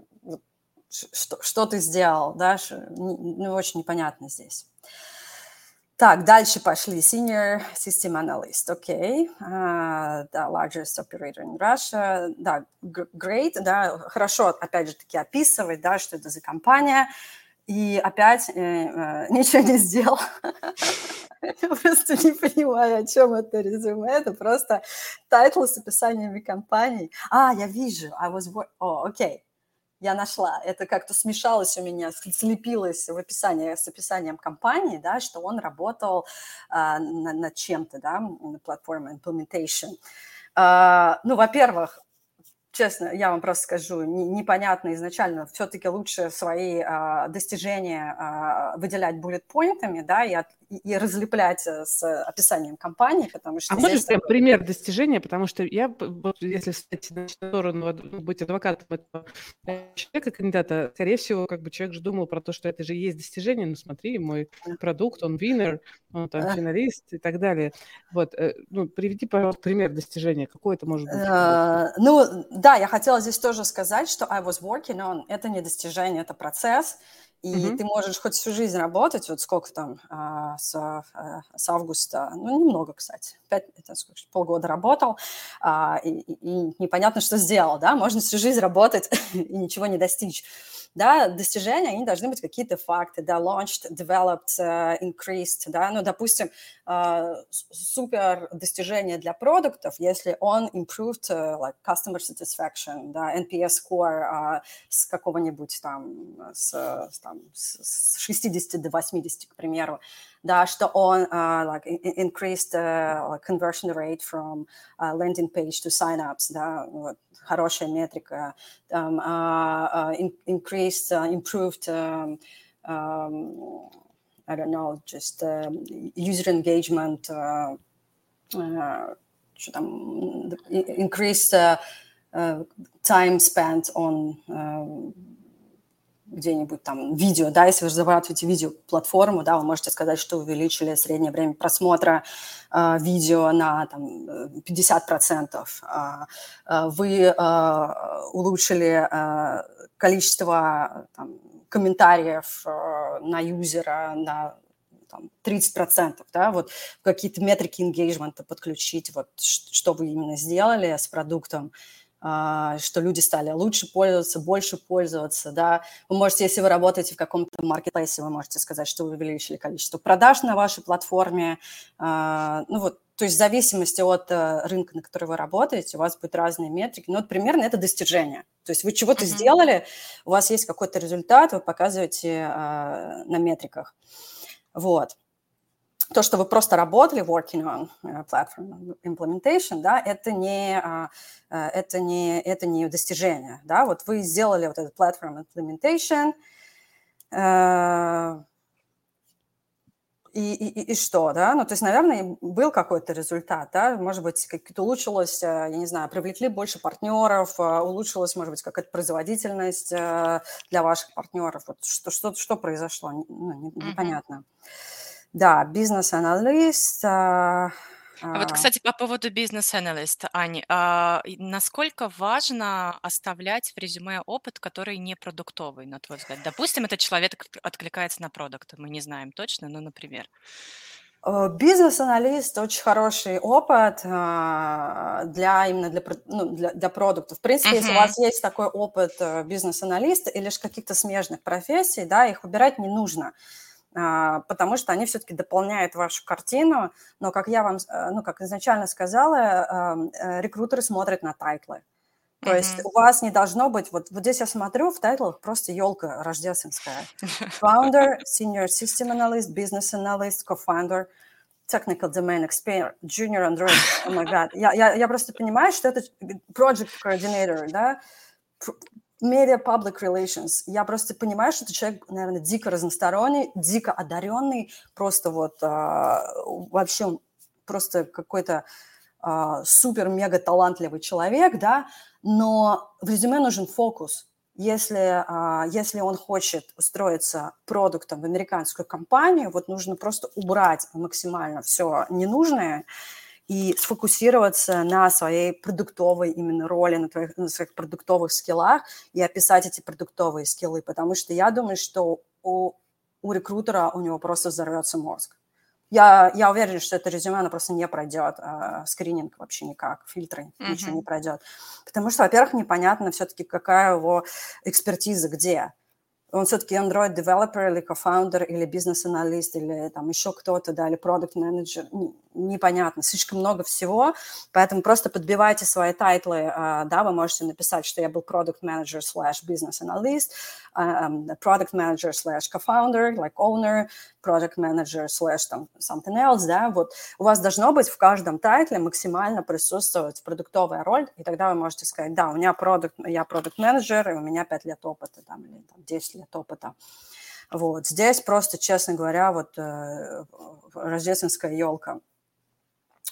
что, что ты сделал, да, ну, очень непонятно здесь. Так, дальше пошли. Senior System Analyst, окей. Okay. Uh, the largest operator in Russia. Да, great, да, хорошо, опять же таки, описывать, да, что это за компания. И опять э, э, <laughs> ничего не сделал. <laughs> Я просто не понимаю, о чем это резюме. Это просто тайтл с описаниями компаний. А, я вижу. I was... О, окей. Okay. Я нашла. Это как-то смешалось у меня, слепилось в описании с описанием компании, да, что он работал а, над, над чем-то, да, на платформе implementation. А, ну, во-первых, честно, я вам просто скажу, не, непонятно изначально, все-таки лучше свои а, достижения а, выделять буллет-поинтами, да, и, от, и разлеплять э, с описанием компании, потому что... А можешь такой... пример достижения, потому что я, вот, если встать на сторону, быть адвокатом этого человека, кандидата, скорее всего, как бы человек же думал про то, что это же есть достижение, ну смотри, мой продукт, он винер, он там финалист и так далее. Вот, э, ну, приведи, пожалуйста, пример достижения, какой это может быть? Ну, да, я хотела здесь тоже сказать, что I was working on, это не достижение, это процесс, и mm-hmm. ты можешь хоть всю жизнь работать, вот сколько там а, с, а, с августа, ну, немного, кстати, пять, это сколько, полгода работал, а, и, и непонятно, что сделал, да, можно всю жизнь работать <laughs> и ничего не достичь. Да, достижения, они должны быть какие-то факты, да, launched, developed, uh, increased, да, ну, допустим, uh, супер достижение для продуктов, если он improved, uh, like, customer satisfaction, да, NPS score uh, с какого-нибудь там, с, там, с 60 до 80, к примеру, да, что он uh, like, increased uh, like conversion rate from uh, landing page to sign-ups, да, вот, хорошая метрика, um, uh, uh, increased, uh, improved, um, um, I don't know, just uh, user engagement, uh, uh, что там, increased uh, uh, time spent on uh, где-нибудь там видео, да, если вы разрабатываете видеоплатформу, да, вы можете сказать, что увеличили среднее время просмотра э, видео на там, 50%, э, э, вы э, улучшили э, количество там, комментариев э, на юзера на там, 30%, да, вот какие-то метрики engagement подключить, вот что вы именно сделали с продуктом, а, что люди стали лучше пользоваться, больше пользоваться, да. Вы можете, если вы работаете в каком-то маркетплейсе, вы можете сказать, что вы увеличили количество продаж на вашей платформе. А, ну вот, то есть в зависимости от э, рынка, на который вы работаете, у вас будут разные метрики. Но вот примерно это достижение. То есть вы чего-то uh-huh. сделали, у вас есть какой-то результат, вы показываете а, на метриках. Вот то, что вы просто работали working on uh, platform implementation, да, это не, uh, uh, это не, это не достижение, да, вот вы сделали вот этот platform implementation, uh, и, и, и что, да, ну, то есть, наверное, был какой-то результат, да, может быть, как-то улучшилось, я не знаю, привлекли больше партнеров, улучшилась, может быть, какая-то производительность для ваших партнеров, вот что, что, что произошло, ну, непонятно. Mm-hmm. Да, бизнес-аналист. А, а вот, а. кстати, по поводу бизнес-аналиста, Ани, а насколько важно оставлять в резюме опыт, который не продуктовый, на твой взгляд? Допустим, этот человек откликается на продукты, мы не знаем точно, но, например. Э, бизнес-аналист очень хороший опыт а, для именно для, ну, для, для продуктов. В принципе, uh-huh. если у вас есть такой опыт э, бизнес-аналиста или же каких-то смежных профессий, да, их убирать не нужно. А, потому что они все-таки дополняют вашу картину, но, как я вам, э, ну, как изначально сказала, э, рекрутеры смотрят на тайтлы. То mm-hmm. есть у вас не должно быть, вот, вот здесь я смотрю, в тайтлах просто елка рождественская. Founder, Senior System Analyst, Business Analyst, Co-founder, Technical Domain Expert, Junior Android, oh my God. Я, я, я просто понимаю, что это Project Coordinator, да, Media Public Relations. Я просто понимаю, что это человек, наверное, дико разносторонний, дико одаренный, просто вот а, вообще просто какой-то а, супер-мега талантливый человек, да, но в резюме нужен фокус. Если, а, если он хочет устроиться продуктом в американскую компанию, вот нужно просто убрать максимально все ненужное, и сфокусироваться на своей продуктовой именно роли, на, твоих, на своих продуктовых скиллах и описать эти продуктовые скиллы, потому что я думаю, что у, у рекрутера у него просто взорвется мозг. Я, я уверена, что это резюме, оно просто не пройдет, а, скрининг вообще никак, фильтры, uh-huh. ничего не пройдет. Потому что, во-первых, непонятно все-таки, какая его экспертиза, где он все-таки Android developer или co-founder, или бизнес-аналист, или там еще кто-то, да, или продукт менеджер непонятно, слишком много всего, поэтому просто подбивайте свои тайтлы, а, да, вы можете написать, что я был product manager slash business analyst, а, product manager slash co-founder, like owner, project manager slash там something else, да, вот у вас должно быть в каждом тайтле максимально присутствовать продуктовая роль, и тогда вы можете сказать, да, у меня продукт, я продукт менеджер, и у меня 5 лет опыта, там, или там, 10 лет опыта. Вот. Здесь просто, честно говоря, вот э, рождественская елка.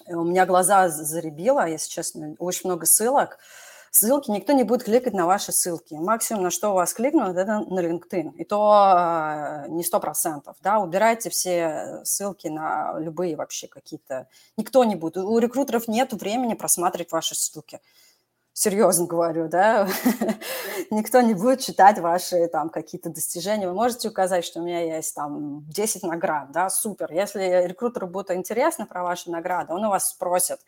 У меня глаза заребило, если честно, очень много ссылок. Ссылки никто не будет кликать на ваши ссылки. Максимум, на что вас кликнут, это на LinkedIn. И то э, не сто процентов. Да? Убирайте все ссылки на любые вообще какие-то... Никто не будет. У рекрутеров нет времени просматривать ваши ссылки серьезно говорю, да, <laughs> никто не будет читать ваши там какие-то достижения. Вы можете указать, что у меня есть там 10 наград, да, супер. Если рекрутеру будет интересно про ваши награды, он у вас спросит.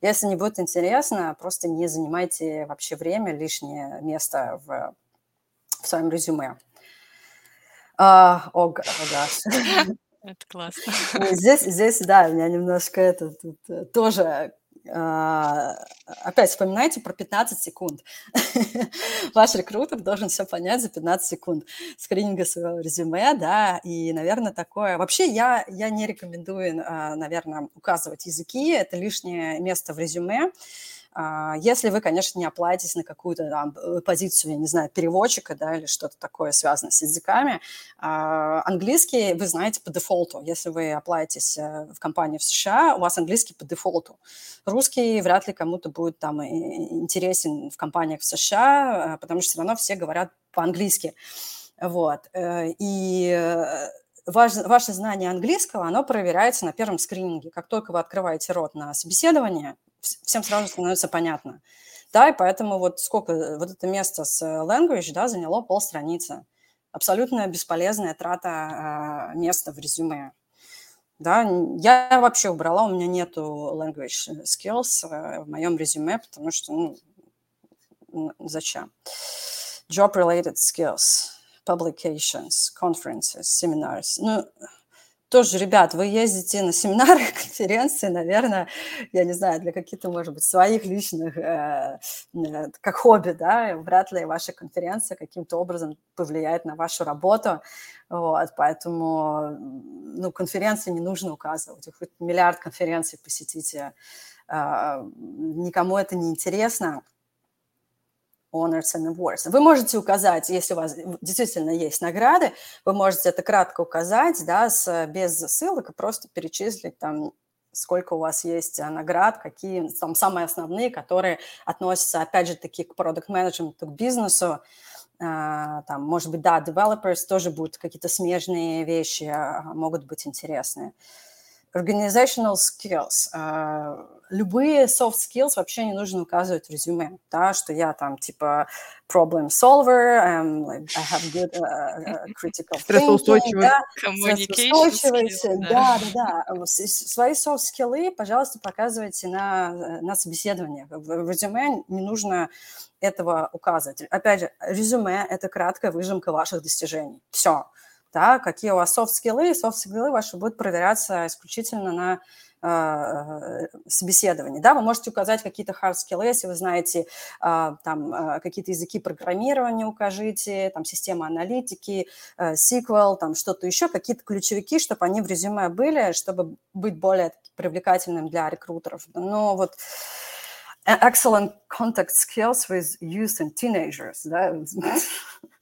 Если не будет интересно, просто не занимайте вообще время, лишнее место в в своем резюме. А, о, о. <laughs> Это классно. Здесь, здесь, да, у меня немножко это тут, э, тоже опять вспоминайте про 15 секунд. <laughs> Ваш рекрутер должен все понять за 15 секунд скрининга своего резюме, да, и, наверное, такое... Вообще я, я не рекомендую, а, наверное, указывать языки, это лишнее место в резюме, а, если вы, конечно, не оплатитесь на какую-то там, э, позицию, я не знаю, переводчика, да, или что-то такое связанное с языками, а, английский вы знаете по дефолту. Если вы оплатитесь э, в компании в США, у вас английский по дефолту. Русский вряд ли кому-то будет там интересен в компаниях в США, э, потому что все равно все говорят по-английски. Вот. И ваше, ваше знание английского, оно проверяется на первом скрининге. Как только вы открываете рот на собеседование, всем сразу становится понятно. Да, и поэтому вот сколько, вот это место с language, да, заняло полстраницы. Абсолютно бесполезная трата э, места в резюме. Да, я вообще убрала, у меня нету language skills э, в моем резюме, потому что, ну, зачем? Job-related skills, publications, conferences, seminars. Ну, тоже, ребят, вы ездите на семинары, <laughs> конференции, наверное, я не знаю, для каких-то, может быть, своих личных, э, э, как хобби, да, вряд ли ваша конференция каким-то образом повлияет на вашу работу, вот, поэтому, ну, конференции не нужно указывать, хоть миллиард конференций посетите, э, никому это не интересно, honors and awards. Вы можете указать, если у вас действительно есть награды, вы можете это кратко указать, да, с, без ссылок просто перечислить там сколько у вас есть а, наград, какие там самые основные, которые относятся, опять же, таки к продукт менеджменту к бизнесу. А, там, может быть, да, developers тоже будут какие-то смежные вещи, а, могут быть интересные. Organizational skills. Uh, любые soft skills вообще не нужно указывать в резюме, да, что я там типа problem solver, um, like, I have good uh, critical thinking, да, да, да, да. Свои soft skills, пожалуйста, показывайте на, на собеседование. В резюме не нужно этого указывать. Опять же, резюме – это краткая выжимка ваших достижений. Все да, какие у вас софт-скиллы, софт-скиллы ваши будут проверяться исключительно на э, собеседовании. Да, вы можете указать какие-то hard-скиллы, если вы знаете э, там э, какие-то языки программирования укажите, там система аналитики, э, SQL, там что-то еще, какие-то ключевики, чтобы они в резюме были, чтобы быть более привлекательным для рекрутеров. Но вот excellent contact skills with youth and teenagers, да,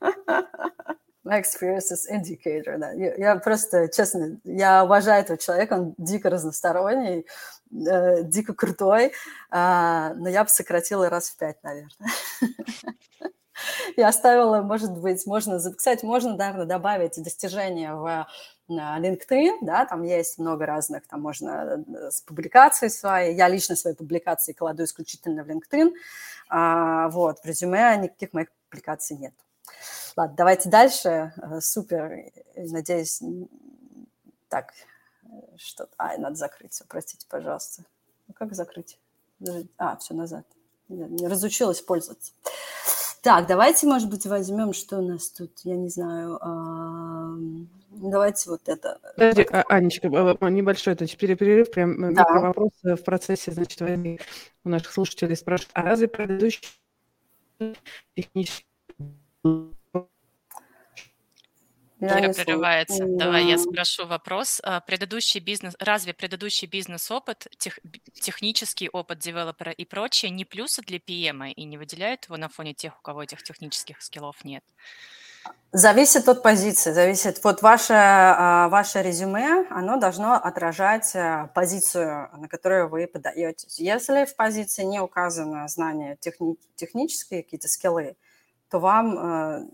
<laughs> My experiences indicator, да. Я, я просто, честно, я уважаю этого человека, он дико разносторонний, э, дико крутой, э, но я бы сократила раз в пять, наверное. <laughs> Я оставила, может быть, можно, кстати, можно, наверное, добавить достижения в LinkedIn, да, там есть много разных, там можно э, с публикацией своей, я лично свои публикации кладу исключительно в LinkedIn, а, вот, в резюме никаких моих публикаций нет. Ладно, давайте дальше. Э, супер. Надеюсь, так, что... А, надо закрыть все, простите, пожалуйста. Ну, как закрыть? А, все, назад. Не разучилась пользоваться. Так, давайте, может быть, возьмем, что у нас тут, я не знаю, давайте вот это. Подожди, а, Анечка, небольшой это перерыв, прям да. вопрос в процессе, значит, у наших слушателей спрашивают, а разве предыдущий технический Ольга прерывается. Давай я спрошу вопрос. А, предыдущий бизнес, разве предыдущий бизнес-опыт, тех, технический опыт девелопера и прочее не плюсы для PM и не выделяют его на фоне тех, у кого этих технических скиллов нет? Зависит от позиции, зависит. Вот ваше, а, ваше резюме, оно должно отражать э, позицию, на которую вы подаетесь. Если в позиции не указано знание техни, технические какие-то скиллы, то вам э,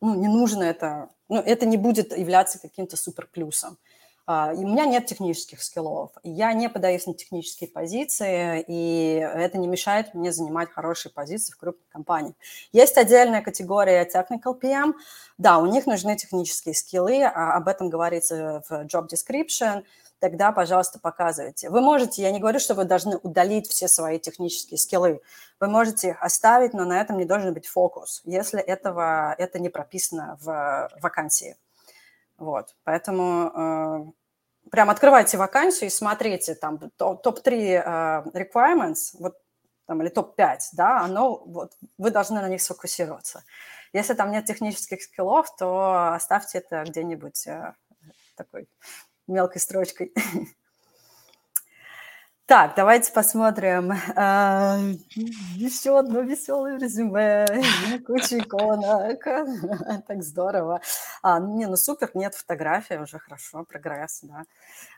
ну, не нужно это, ну, это не будет являться каким-то супер плюсом. Uh, у меня нет технических скиллов, я не подаюсь на технические позиции, и это не мешает мне занимать хорошие позиции в крупной компании. Есть отдельная категория technical PM, да, у них нужны технические скиллы, а об этом говорится в job description, тогда, пожалуйста, показывайте. Вы можете, я не говорю, что вы должны удалить все свои технические скиллы, вы можете оставить, но на этом не должен быть фокус, если этого, это не прописано в вакансии. Вот, поэтому прям открывайте вакансию и смотрите, там топ-3 uh, requirements, вот, там, или топ-5, да, оно, вот, вы должны на них сфокусироваться. Если там нет технических скиллов, то оставьте это где-нибудь uh, такой мелкой строчкой. <laughs> Так, давайте посмотрим. А, еще одно веселое резюме, куча иконок. Так здорово. А, не, ну супер, нет фотографии, уже хорошо, прогресс, да.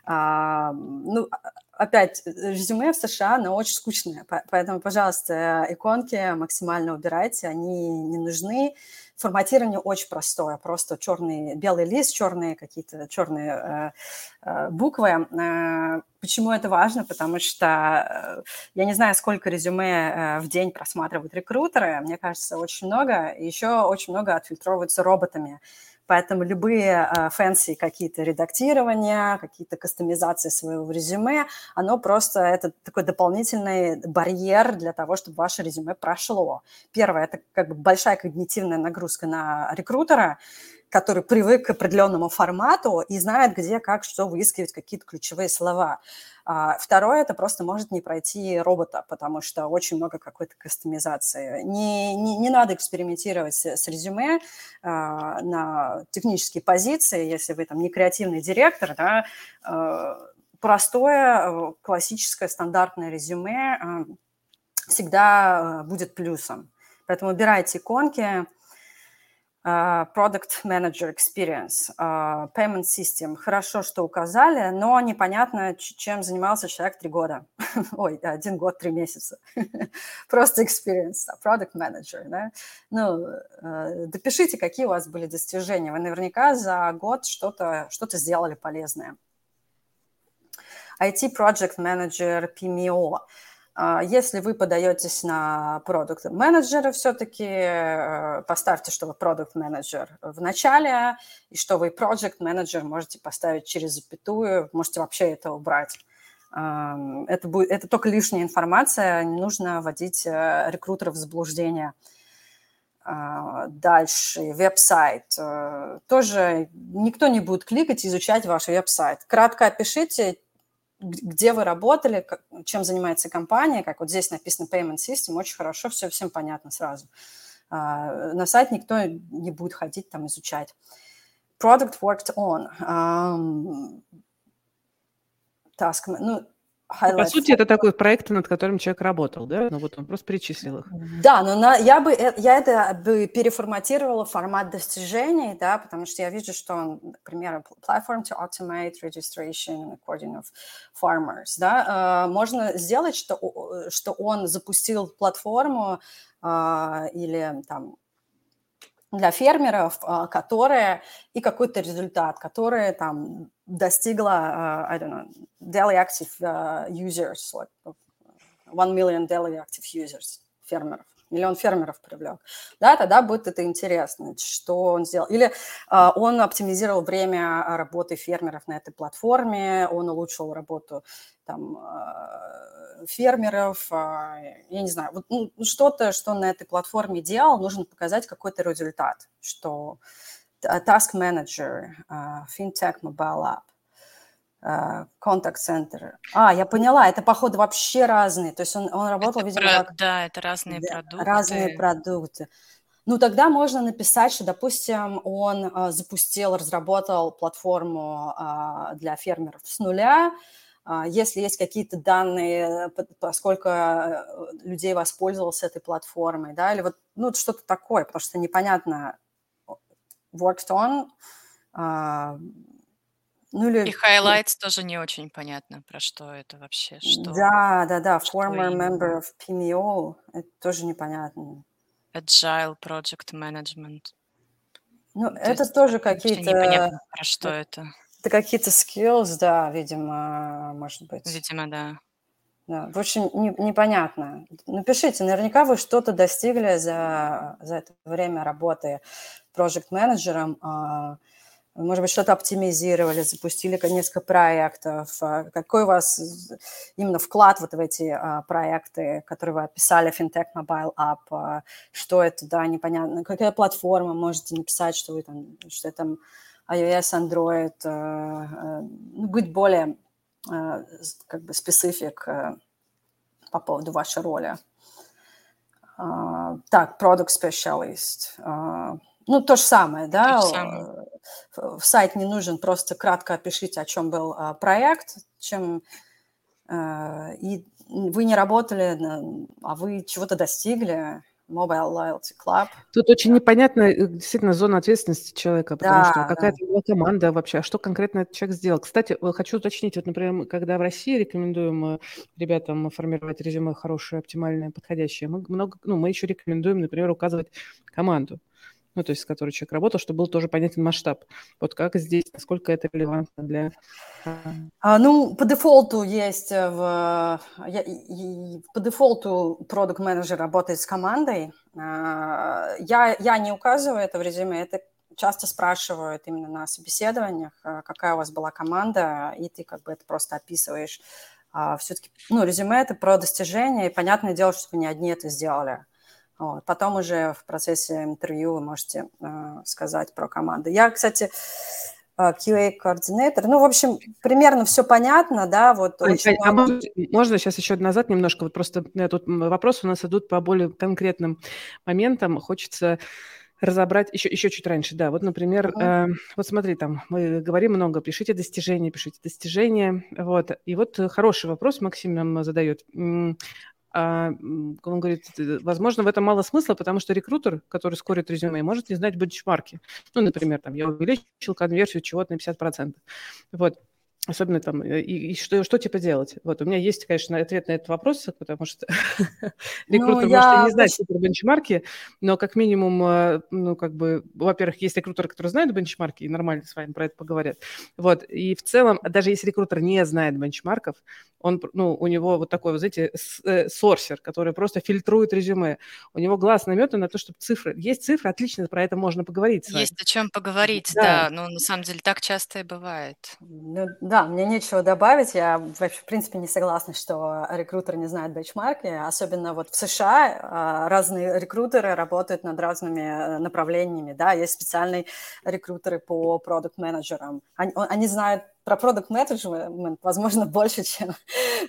А, ну, опять, резюме в США, оно очень скучное, поэтому, пожалуйста, иконки максимально убирайте, они не нужны. Форматирование очень простое, просто черный, белый лист, черные какие-то черные э, э, буквы. Э, почему это важно? Потому что э, я не знаю, сколько резюме э, в день просматривают рекрутеры, мне кажется, очень много. Еще очень много отфильтровываются роботами. Поэтому любые fancy какие-то редактирования, какие-то кастомизации своего резюме, оно просто это такой дополнительный барьер для того, чтобы ваше резюме прошло. Первое, это как бы большая когнитивная нагрузка на рекрутера, который привык к определенному формату и знает, где, как, что выискивать, какие-то ключевые слова. А второе, это просто может не пройти робота, потому что очень много какой-то кастомизации. Не, не, не надо экспериментировать с резюме а, на технические позиции, если вы там не креативный директор, да, а, простое, классическое, стандартное резюме а, всегда будет плюсом. Поэтому убирайте иконки, product Manager Experience, uh, Payment System. Хорошо, что указали, но непонятно, чем занимался человек три года. <laughs> Ой, один год, три месяца. <laughs> Просто Experience, Product Manager. Да? Ну, uh, допишите, какие у вас были достижения. Вы наверняка за год что-то что сделали полезное. IT Project Manager PMO. А, если вы подаетесь на продукт менеджера, все-таки э, поставьте, что вы продукт менеджер в начале, и что вы project менеджер можете поставить через запятую, можете вообще это убрать. Это, будет, это только лишняя информация, не нужно вводить э, рекрутеров в заблуждение. А, дальше, веб-сайт. Э, тоже никто не будет кликать и изучать ваш веб-сайт. Кратко опишите, где вы работали, чем занимается компания, как вот здесь написано Payment System, очень хорошо, все всем понятно сразу. А, на сайт никто не будет ходить там изучать. Product worked on. Task, ну. По сути, это такой проект, над которым человек работал, да? Ну вот он просто перечислил их. Да, но на, я бы э, я это бы переформатировала в формат достижений, да, потому что я вижу, что, например, platform to automate registration and recording of farmers, да, э, можно сделать, что, что он запустил платформу э, или там для фермеров, а, которая и какой-то результат, который там достигла, uh, I don't know, daily active uh, users, like one million daily active users фермеров миллион фермеров привлек, да, тогда будет это интересно, что он сделал. Или э, он оптимизировал время работы фермеров на этой платформе, он улучшил работу там, э, фермеров, э, я не знаю, вот, ну, что-то, что он на этой платформе делал, нужно показать какой-то результат, что Task Manager, uh, FinTech Mobile App, контакт-центр. А, я поняла, это, походу, вообще разные. То есть он, он работал, это видимо, про... как... Да, это разные да, продукты. Разные продукты. Ну, тогда можно написать, что, допустим, он а, запустил, разработал платформу а, для фермеров с нуля, а, если есть какие-то данные, поскольку э, людей воспользовался этой платформой, да, или вот ну, что-то такое, потому что непонятно, worked on, а, ну или... И highlights тоже не очень понятно, про что это вообще, что... Да, да, да, former member of PMO, это тоже непонятно. Agile Project Management. Ну, То это тоже какие-то... Непонятно, про что это. Это какие-то skills, да, видимо, может быть. Видимо, да. Да, в общем, не, непонятно. Напишите, наверняка вы что-то достигли за, за это время работы проект-менеджером. А, может быть, что-то оптимизировали, запустили несколько проектов. А, какой у вас именно вклад вот в эти а, проекты, которые вы описали, FinTech Mobile App? Что это, да, непонятно. Какая платформа можете написать, что вы там, что там iOS, Android, ну, быть более как бы специфик по поводу вашей роли. А, так, product specialist. Ну, то же самое, да. То же самое. В сайт не нужен, просто кратко опишите, о чем был а, проект, чем и вы не работали, а вы чего-то достигли, Mobile Loyalty Club. Тут очень непонятно э, действительно зона ответственности человека, потому да, что какая-то да. была команда вообще, а что конкретно этот человек сделал. Кстати, э, хочу уточнить, вот, например, когда в России рекомендуем э, ребятам формировать резюме хорошее, оптимальное, подходящее, мы много, ну, мы еще рекомендуем, например, указывать команду ну, то есть с которой человек работал, чтобы был тоже понятен масштаб. Вот как здесь, насколько это релевантно для... А, ну, по дефолту есть в... Я, по дефолту продукт менеджер работает с командой. А, я, я не указываю это в резюме, это часто спрашивают именно на собеседованиях, а, какая у вас была команда, и ты как бы это просто описываешь. Все-таки, ну, резюме – это про достижения, и понятное дело, что вы не одни это сделали. Вот. Потом уже в процессе интервью вы можете э, сказать про команду. Я, кстати, э, QA-координатор. Ну, в общем, примерно все понятно, да, вот. А, очень а много... можно сейчас еще назад немножко? Вот просто э, тут вопросы у нас идут по более конкретным моментам. Хочется разобрать еще, еще чуть раньше, да. Вот, например, uh-huh. э, вот смотри, там мы говорим много, пишите достижения, пишите достижения, вот. И вот хороший вопрос Максим нам задает. А, он говорит, возможно, в этом мало смысла, потому что рекрутер, который скорит резюме, может не знать бенчмарки. Ну, например, там, я увеличил конверсию чего-то на 50%. Вот. Особенно там, э, и, и что, что типа делать? Вот, у меня есть, конечно, ответ на этот вопрос, потому что <laughs> рекрутер ну, я... может и не знать супер бенчмарки, но как минимум, э, ну, как бы, во-первых, есть рекрутеры, которые знают бенчмарки и нормально с вами про это поговорят. Вот, и в целом, даже если рекрутер не знает бенчмарков, он, ну, у него вот такой, вот, знаете, э, сорсер, который просто фильтрует резюме. У него глаз наметан на то, чтобы цифры... Есть цифры, отлично, про это можно поговорить Есть о чем поговорить, да. да, но на самом деле так часто и бывает. Ну, да, мне нечего добавить. Я вообще, в принципе, не согласна, что рекрутер не знает бенчмарки. Особенно вот в США а, разные рекрутеры работают над разными э, направлениями. Да, есть специальные рекрутеры по продукт-менеджерам. Они, они знают про продукт менеджмент возможно, <laughs> больше, чем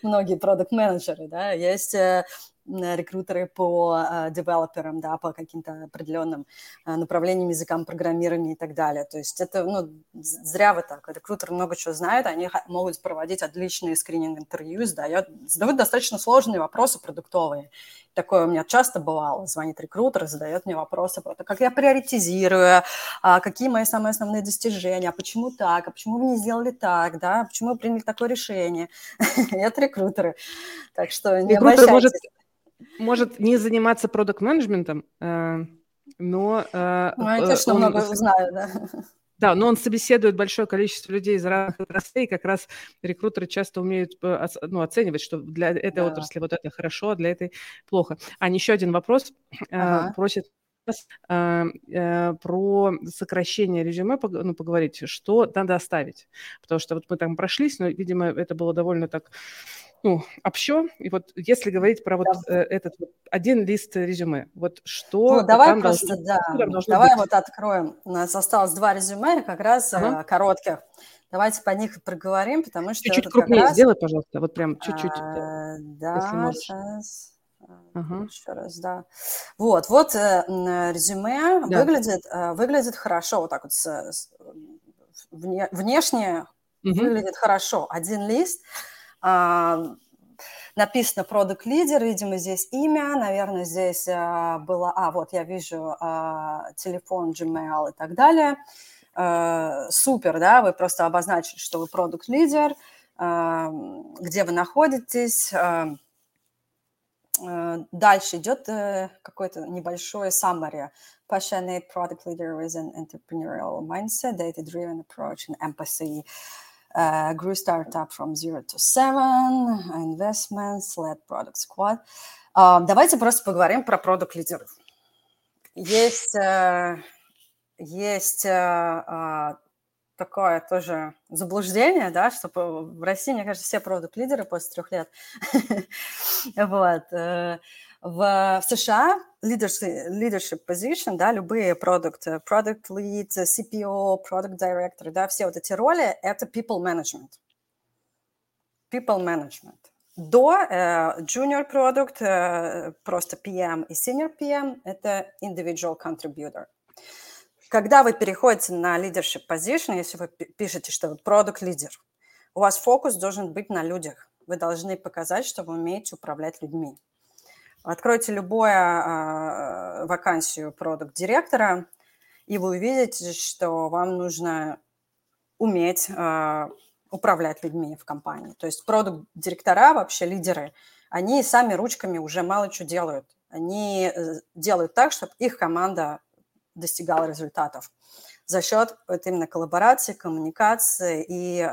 многие продукт менеджеры да, есть э, рекрутеры по э, девелоперам, да, по каким-то определенным э, направлениям, языкам программирования и так далее. То есть это, ну, зря вы так. Рекрутеры много чего знают, они могут проводить отличные скрининг-интервью, задают, задают достаточно сложные вопросы продуктовые. Такое у меня часто бывало. Звонит рекрутер, задает мне вопросы про то, как я приоритизирую, а, какие мои самые основные достижения, а почему так, а почему вы не сделали так, да, почему вы приняли такое решение. <laughs> Это рекрутеры. Так что не Рекрутер может, может не заниматься продукт-менеджментом, э, но... Э, ну, я точно он... много знаю, да. Да, но он собеседует большое количество людей из разных отраслей, как раз рекрутеры часто умеют э, ну, оценивать, что для этой да. отрасли вот это хорошо, а для этой плохо. А еще один вопрос ага. просит э, э, про сокращение резюме ну, поговорить, что надо оставить. Потому что вот мы там прошлись, но, видимо, это было довольно так ну, общо. И вот если говорить про вот да. э, этот вот один лист резюме, вот что ну, давай просто, должно, да, давай быть? вот откроем. У нас осталось два резюме как раз ага. э, коротких. Давайте по них проговорим, потому что... Чуть-чуть крупнее раз... сделай, пожалуйста, вот прям чуть-чуть. А, да, сейчас. Ага. Еще раз, да. Вот, вот э, резюме да. выглядит, э, выглядит хорошо, вот так вот с, с, вне, внешне угу. выглядит хорошо. Один лист, а, написано Product Leader, видимо, здесь имя, наверное, здесь а, было, а, вот я вижу а, телефон, Gmail и так далее. Супер, да, вы просто обозначили, что вы Product Leader, где вы находитесь, дальше идет какой-то небольшой summary. Passionate product leader with an entrepreneurial mindset, data-driven approach and empathy. Uh, grew startup from zero to seven, investments, led product squad. Uh, давайте просто поговорим про продукт лидеров. Есть, uh, есть uh, такое тоже заблуждение, да, что в России, мне кажется, все продукт лидеры после трех лет. вот. В США leadership, leadership position, да, любые продукты, product lead, CPO, product director, да, все вот эти роли – это people management. People management. До э, junior product, э, просто PM и senior PM – это individual contributor. Когда вы переходите на leadership position, если вы пишете, что вы product лидер, у вас фокус должен быть на людях. Вы должны показать, что вы умеете управлять людьми. Откройте любую э, вакансию продукт-директора, и вы увидите, что вам нужно уметь э, управлять людьми в компании. То есть продукт-директора, вообще лидеры, они сами ручками уже мало что делают. Они э, делают так, чтобы их команда достигала результатов за счет вот именно коллаборации, коммуникации и э,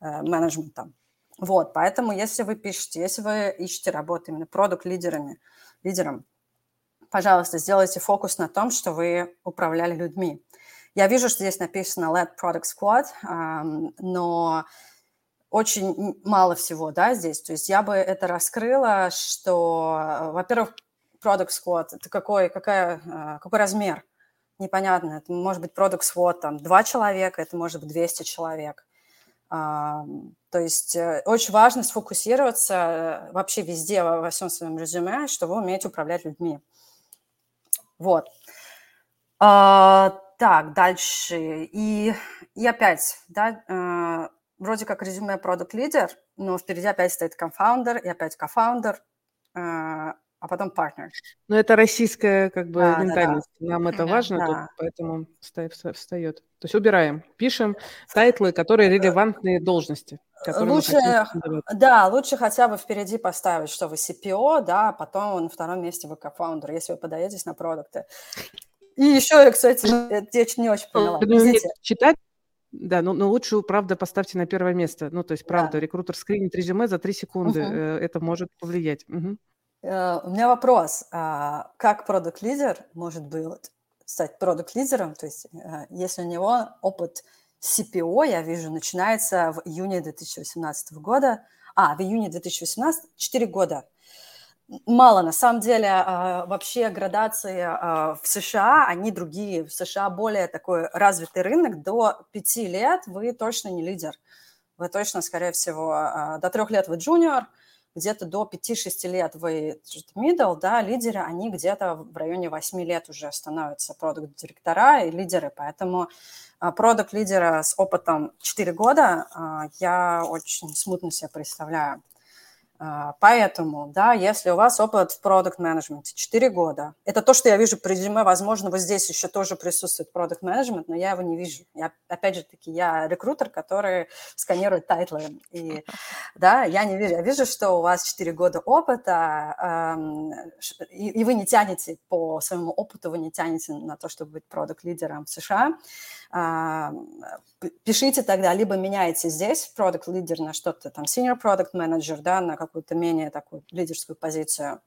э, менеджмента. Вот, поэтому если вы пишете, если вы ищете работу именно продукт-лидерами, лидером, пожалуйста, сделайте фокус на том, что вы управляли людьми. Я вижу, что здесь написано Led Product Squad, но очень мало всего, да, здесь. То есть я бы это раскрыла, что, во-первых, Product Squad – это какой, какая, а, какой размер? Непонятно. Это может быть Product Squad, там, два человека, это может быть 200 человек. То есть э, очень важно сфокусироваться э, вообще везде, во всем своем резюме, что вы умеете управлять людьми. Вот. А, так, дальше. И, и опять, да, э, вроде как резюме продукт лидер, но впереди опять стоит кофаундер, и опять кофаундер, а потом партнер. Но это российская как бы да, ментальность. Да, да. Нам это важно, да. тут, поэтому встает. То есть убираем, пишем тайтлы, которые релевантные должности. Лучше, да, лучше хотя бы впереди поставить, что вы CPO, да, а потом на втором месте вы кофаундер, если вы подаетесь на продукты. И еще, кстати, я не очень поняла. Читать да, но, но лучше, правда, поставьте на первое место. Ну, то есть, правда, да. рекрутер скринит резюме за три секунды. Угу. Это может повлиять. Угу. Uh, у меня вопрос. Uh, как продукт-лидер может быть стать продукт-лидером? То есть, uh, если у него опыт CPO, я вижу, начинается в июне 2018 года. А, в июне 2018, 4 года. Мало, на самом деле, вообще градации в США, они другие. В США более такой развитый рынок. До 5 лет вы точно не лидер. Вы точно, скорее всего, до 3 лет вы джуниор – где-то до 5-6 лет вы middle, да, лидеры, они где-то в районе 8 лет уже становятся продукт-директора и лидеры, поэтому а, продукт-лидера с опытом 4 года а, я очень смутно себе представляю. А, поэтому, да, если у вас опыт в продукт менеджменте 4 года, это то, что я вижу при резюме, возможно, вот здесь еще тоже присутствует продукт менеджмент, но я его не вижу. Я, опять же таки, я рекрутер, который сканирует тайтлы. И, <laughs> да, я не вижу. Я вижу, что у вас 4 года опыта, эм, и, и вы не по своему опыту, вы не тянете на то, чтобы быть продукт лидером в США. А, пишите тогда, либо меняйте здесь продукт лидер на что-то там senior product manager, да, на какую-то менее такую лидерскую позицию.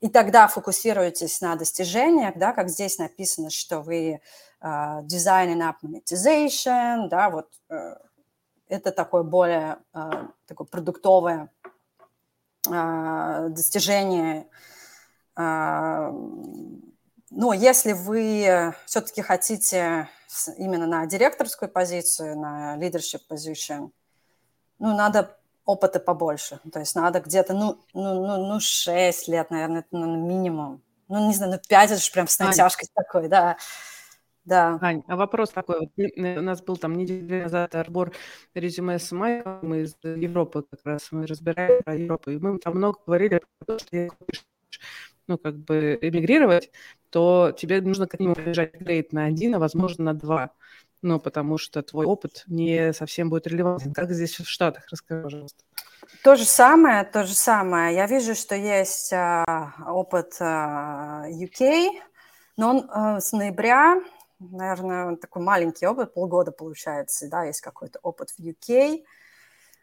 И тогда фокусируйтесь на достижениях, да, как здесь написано, что вы uh, design and app monetization, да, вот uh, это такое более uh, такое продуктовое uh, достижение. Uh, но если вы все-таки хотите именно на директорскую позицию, на leadership position, ну, надо опыта побольше. То есть надо где-то, ну, ну, ну, ну 6 лет, наверное, это ну, минимум. Ну, не знаю, ну 5 это же прям с натяжкой Ань. такой, да. Да. Ань, а вопрос такой. Вот, э, у нас был там неделю назад отбор резюме с Майком, из Европы как раз, мы разбираем про Европу, и мы там много говорили про то, что ну, как бы эмигрировать, то тебе нужно как минимум приезжать грейд на один, а возможно на два. Ну, потому что твой опыт не совсем будет релевантен. Как здесь в Штатах? Расскажи, пожалуйста. То же самое, то же самое. Я вижу, что есть а, опыт а, UK, но он а, с ноября, наверное, такой маленький опыт, полгода получается, да, есть какой-то опыт в UK.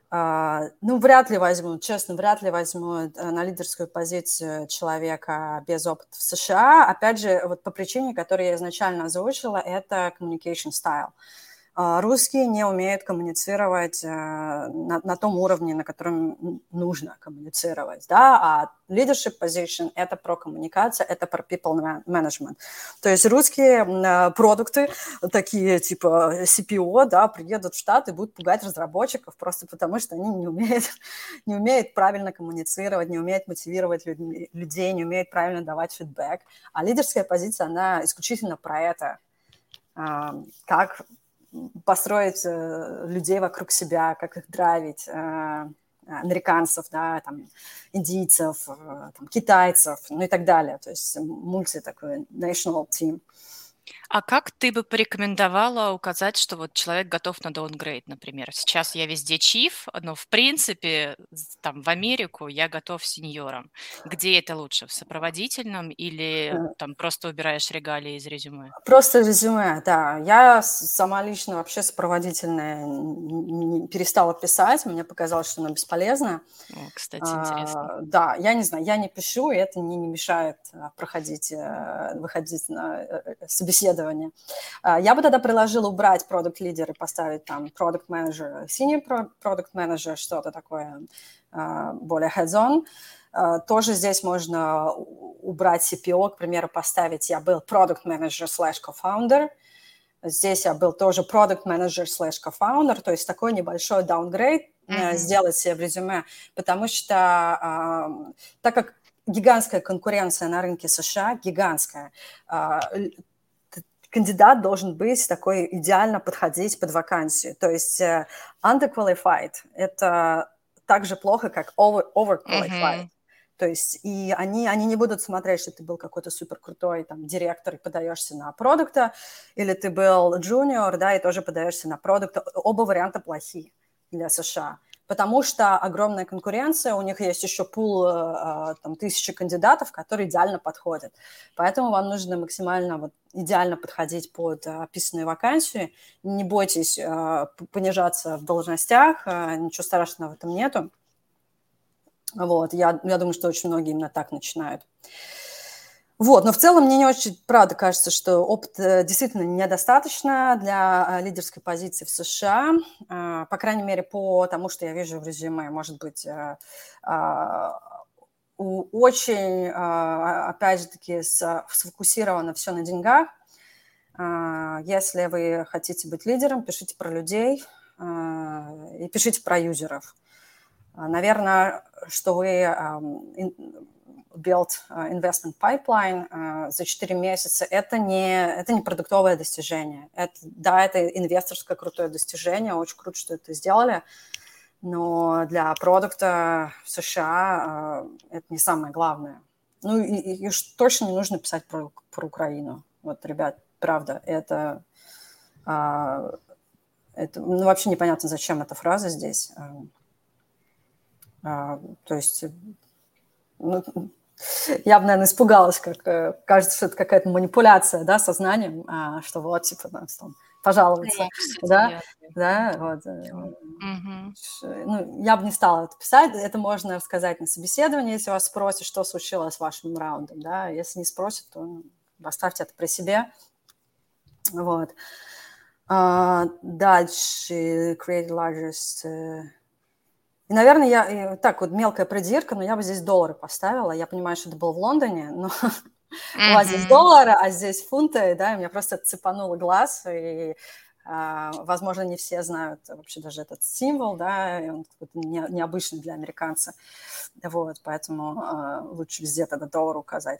А, ну, вряд ли возьмут, честно, вряд ли возьмут э, на лидерскую позицию человека без опыта в США. Опять же, вот по причине, которую я изначально озвучила, это communication style. А, русские не умеют коммуницировать э, на, на том уровне, на котором нужно коммуницировать, да, а leadership position – это про коммуникацию, это про people management. То есть русские э, продукты, такие типа CPO, да, приедут в Штаты будут пугать разработчиков просто потому, что они не умеют, <laughs> не умеют правильно коммуницировать, не умеют мотивировать людей, не умеют правильно давать фидбэк. А лидерская позиция, она исключительно про это, как построить э, людей вокруг себя, как их драйвить, э, американцев, да, там, индийцев, э, там, китайцев, ну и так далее. То есть мульти такой national team. А как ты бы порекомендовала указать, что вот человек готов на даунгрейд, например? Сейчас я везде чиф, но в принципе там в Америку я готов сеньором. Где это лучше, в сопроводительном или э. там просто убираешь регалии из резюме? Просто резюме, да. Я сама лично вообще сопроводительное перестала писать, мне показалось, что оно бесполезно. О, кстати, интересно. А, да, я не знаю, я не пишу, и это мне не мешает а, проходить, э, выходить на э, собеседование исследования. А, я бы тогда предложила убрать продукт лидер и поставить там продукт менеджер, senior продукт менеджер, что-то такое а, более hands-on. А, тоже здесь можно убрать CPO, к примеру, поставить я был продукт менеджер slash co-founder, Здесь я был тоже продукт менеджер slash co-founder, то есть такой небольшой downgrade mm-hmm. сделать себе в резюме, потому что э, так как гигантская конкуренция на рынке США, гигантская, кандидат должен быть такой идеально подходить под вакансию. То есть uh, underqualified – это так же плохо, как over, overqualified. Mm-hmm. То есть и они, они не будут смотреть, что ты был какой-то супер крутой там директор и подаешься на продукта, или ты был junior, да, и тоже подаешься на продукт. Оба варианта плохие для США потому что огромная конкуренция, у них есть еще пул э, там, тысячи кандидатов, которые идеально подходят. Поэтому вам нужно максимально вот, идеально подходить под описанную вакансию. Не бойтесь э, понижаться в должностях, э, ничего страшного в этом нету. Вот, я, я думаю, что очень многие именно так начинают. Вот, но в целом мне не очень, правда, кажется, что опыта действительно недостаточно для э, лидерской позиции в США, э, по крайней мере, по тому, что я вижу в резюме, может быть, э, очень, опять же таки, сфокусировано все на деньгах. Если вы хотите быть лидером, пишите про людей и пишите про юзеров. Наверное, что вы build uh, investment pipeline uh, за 4 месяца, это не, это не продуктовое достижение. Это, да, это инвесторское крутое достижение, очень круто, что это сделали, но для продукта в США uh, это не самое главное. Ну и, и, и точно не нужно писать про, про Украину. Вот, ребят, правда, это, это ну, вообще непонятно, зачем эта фраза здесь. Uh, то есть ну, я бы, наверное, испугалась, как э, кажется, что это какая-то манипуляция, да, сознанием, а, что вот, типа, там, пожаловаться, да, да, вот. Угу. Ну, я бы не стала это писать, это можно сказать на собеседовании, если вас спросят, что случилось с вашим раундом, да, если не спросят, то оставьте это при себе, вот. А, дальше, create largest uh, и, наверное, я так вот мелкая придирка, но я бы здесь доллары поставила. Я понимаю, что это было в Лондоне, но <laughs> у вас здесь доллары, а здесь фунты, да, и меня просто цепануло глаз, и, а, возможно, не все знают вообще даже этот символ, да, и он не, необычный для американца, вот, поэтому а, лучше везде тогда доллар указать.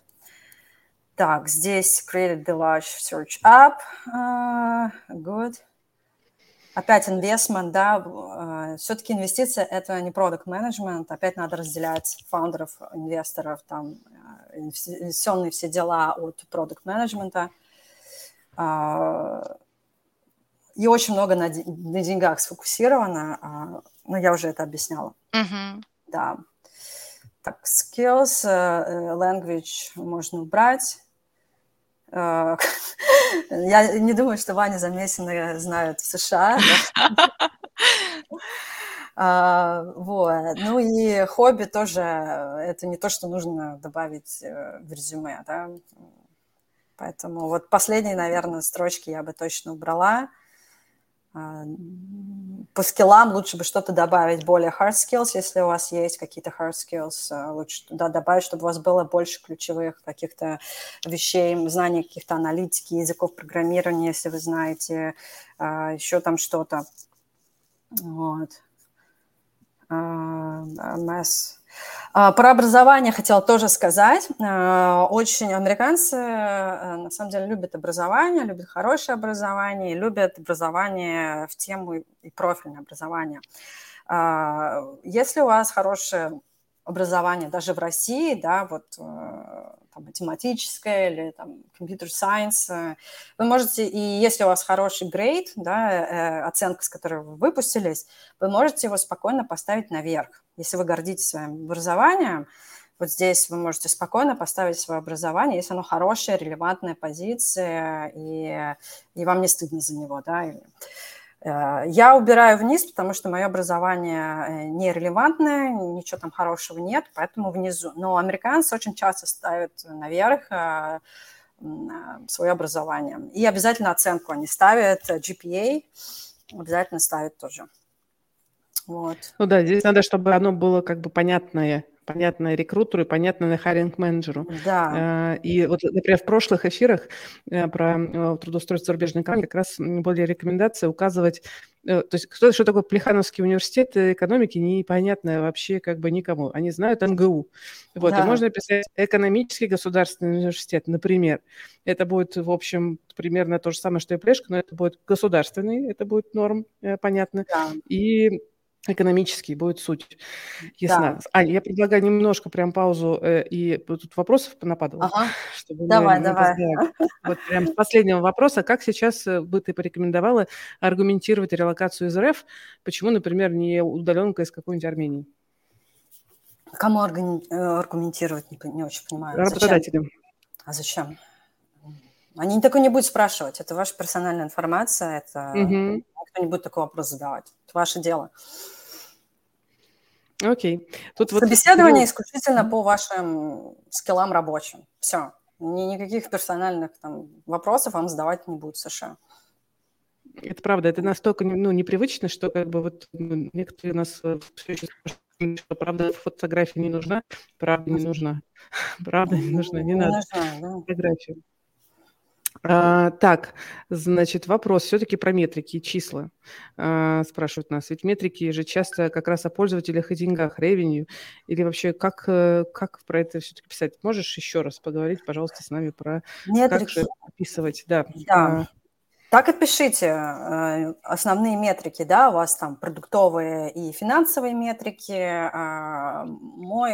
Так, здесь created the large search app, uh, good опять инвестмент, да, э, все-таки инвестиция – это не продукт менеджмент опять надо разделять фаундеров, инвесторов, там, э, инвестиционные все дела от продукт менеджмента а, И очень много на, на деньгах сфокусировано. А, Ну, я уже это объясняла. Мгм. Да. Так, skills, э, language можно убрать. Э, <laughs> Я не думаю, что Ваня Замесина знают в США. <laughs> А, Вот. Ну и хобби тоже, э, это не то, что нужно добавить э, в резюме, да. Поэтому вот последние, наверное, строчки я бы точно убрала. А, По скиллам лучше бы что-то добавить, более hard skills, если у вас есть какие-то hard skills, э, лучше туда добавить, чтобы у вас было больше ключевых каких-то вещей, знаний каких-то аналитики, языков программирования, если вы знаете, а, еще там что-то. Вот. А. А, Про образование хотела тоже сказать. А, Очень американцы э, на самом деле любят образование, любят хорошее образование, любят образование в тему и профильное образование. А, Если у вас хорошее образование даже в России, да, вот э, там, математическое или там computer science, э, вы можете, и если у вас хороший грейд, да, э, оценка, с которой вы выпустились, вы можете его спокойно поставить наверх. Если вы гордитесь своим образованием, вот здесь вы можете спокойно поставить свое образование, если оно хорошая, релевантная позиция, и, и вам не стыдно за него, да. Э, Я убираю вниз, потому что мое образование э, нерелевантное, ничего там хорошего нет, поэтому внизу. Но американцы очень часто ставят наверх э, свое образование. И обязательно оценку они ставят, GPA обязательно ставят тоже. Вот. Ну да, здесь надо, чтобы оно было как бы понятное, понятное рекрутеру и понятное хайринг-менеджеру. Да, Э, И вот, например, в прошлых эфирах э, про э, трудоустройство зарубежной компании как раз были рекомендации указывать, э, то есть кто, что такое Плехановский университет экономики, непонятно вообще как бы никому. Они знают МГУ. Вот, и да, можно писать экономический государственный университет, например. Это будет, в общем, примерно то же самое, что и Плешка, но это будет государственный, это будет норм, понятно. да, И экономический будет суть ясна. да. Аня, я предлагаю немножко прям паузу, э, и тут вопросов понападало, Ага, <laughs> чтобы давай, давай. <laughs> Вот прям с последнего вопроса. Как сейчас э, бы ты порекомендовала аргументировать релокацию из РФ? Почему, например, не удаленка из какой-нибудь Армении? Кому э, аргументировать, не, не очень понимаю. Зачем? Работодателям. А зачем? Они такое не будут спрашивать. Это ваша персональная информация. Это Мгм. никто не будет такой вопрос задавать. Это ваше дело. Окей. Тут вот Собеседование ну, исключительно по вашим скиллам рабочим. Все. Ни, никаких персональных там, вопросов вам задавать не будут США. это правда, это настолько ну, непривычно, что как бы вот ну, некоторые у нас все еще спрашивают, что правда фотография не нужна, правда не нужна, <laughs> правда не нужна, не надо нужна, да. фотографию. А, так, значит, вопрос все-таки про метрики и числа. А, спрашивают нас. Ведь метрики же часто как раз о пользователях и деньгах, ревенью. Или вообще, как, э, как про это все-таки писать? Можешь еще раз поговорить, пожалуйста, с нами про как Метрики. же описывать? Да. Да. А, Так и пишите э, основные метрики, да, у вас там продуктовые и финансовые метрики. А, Мой,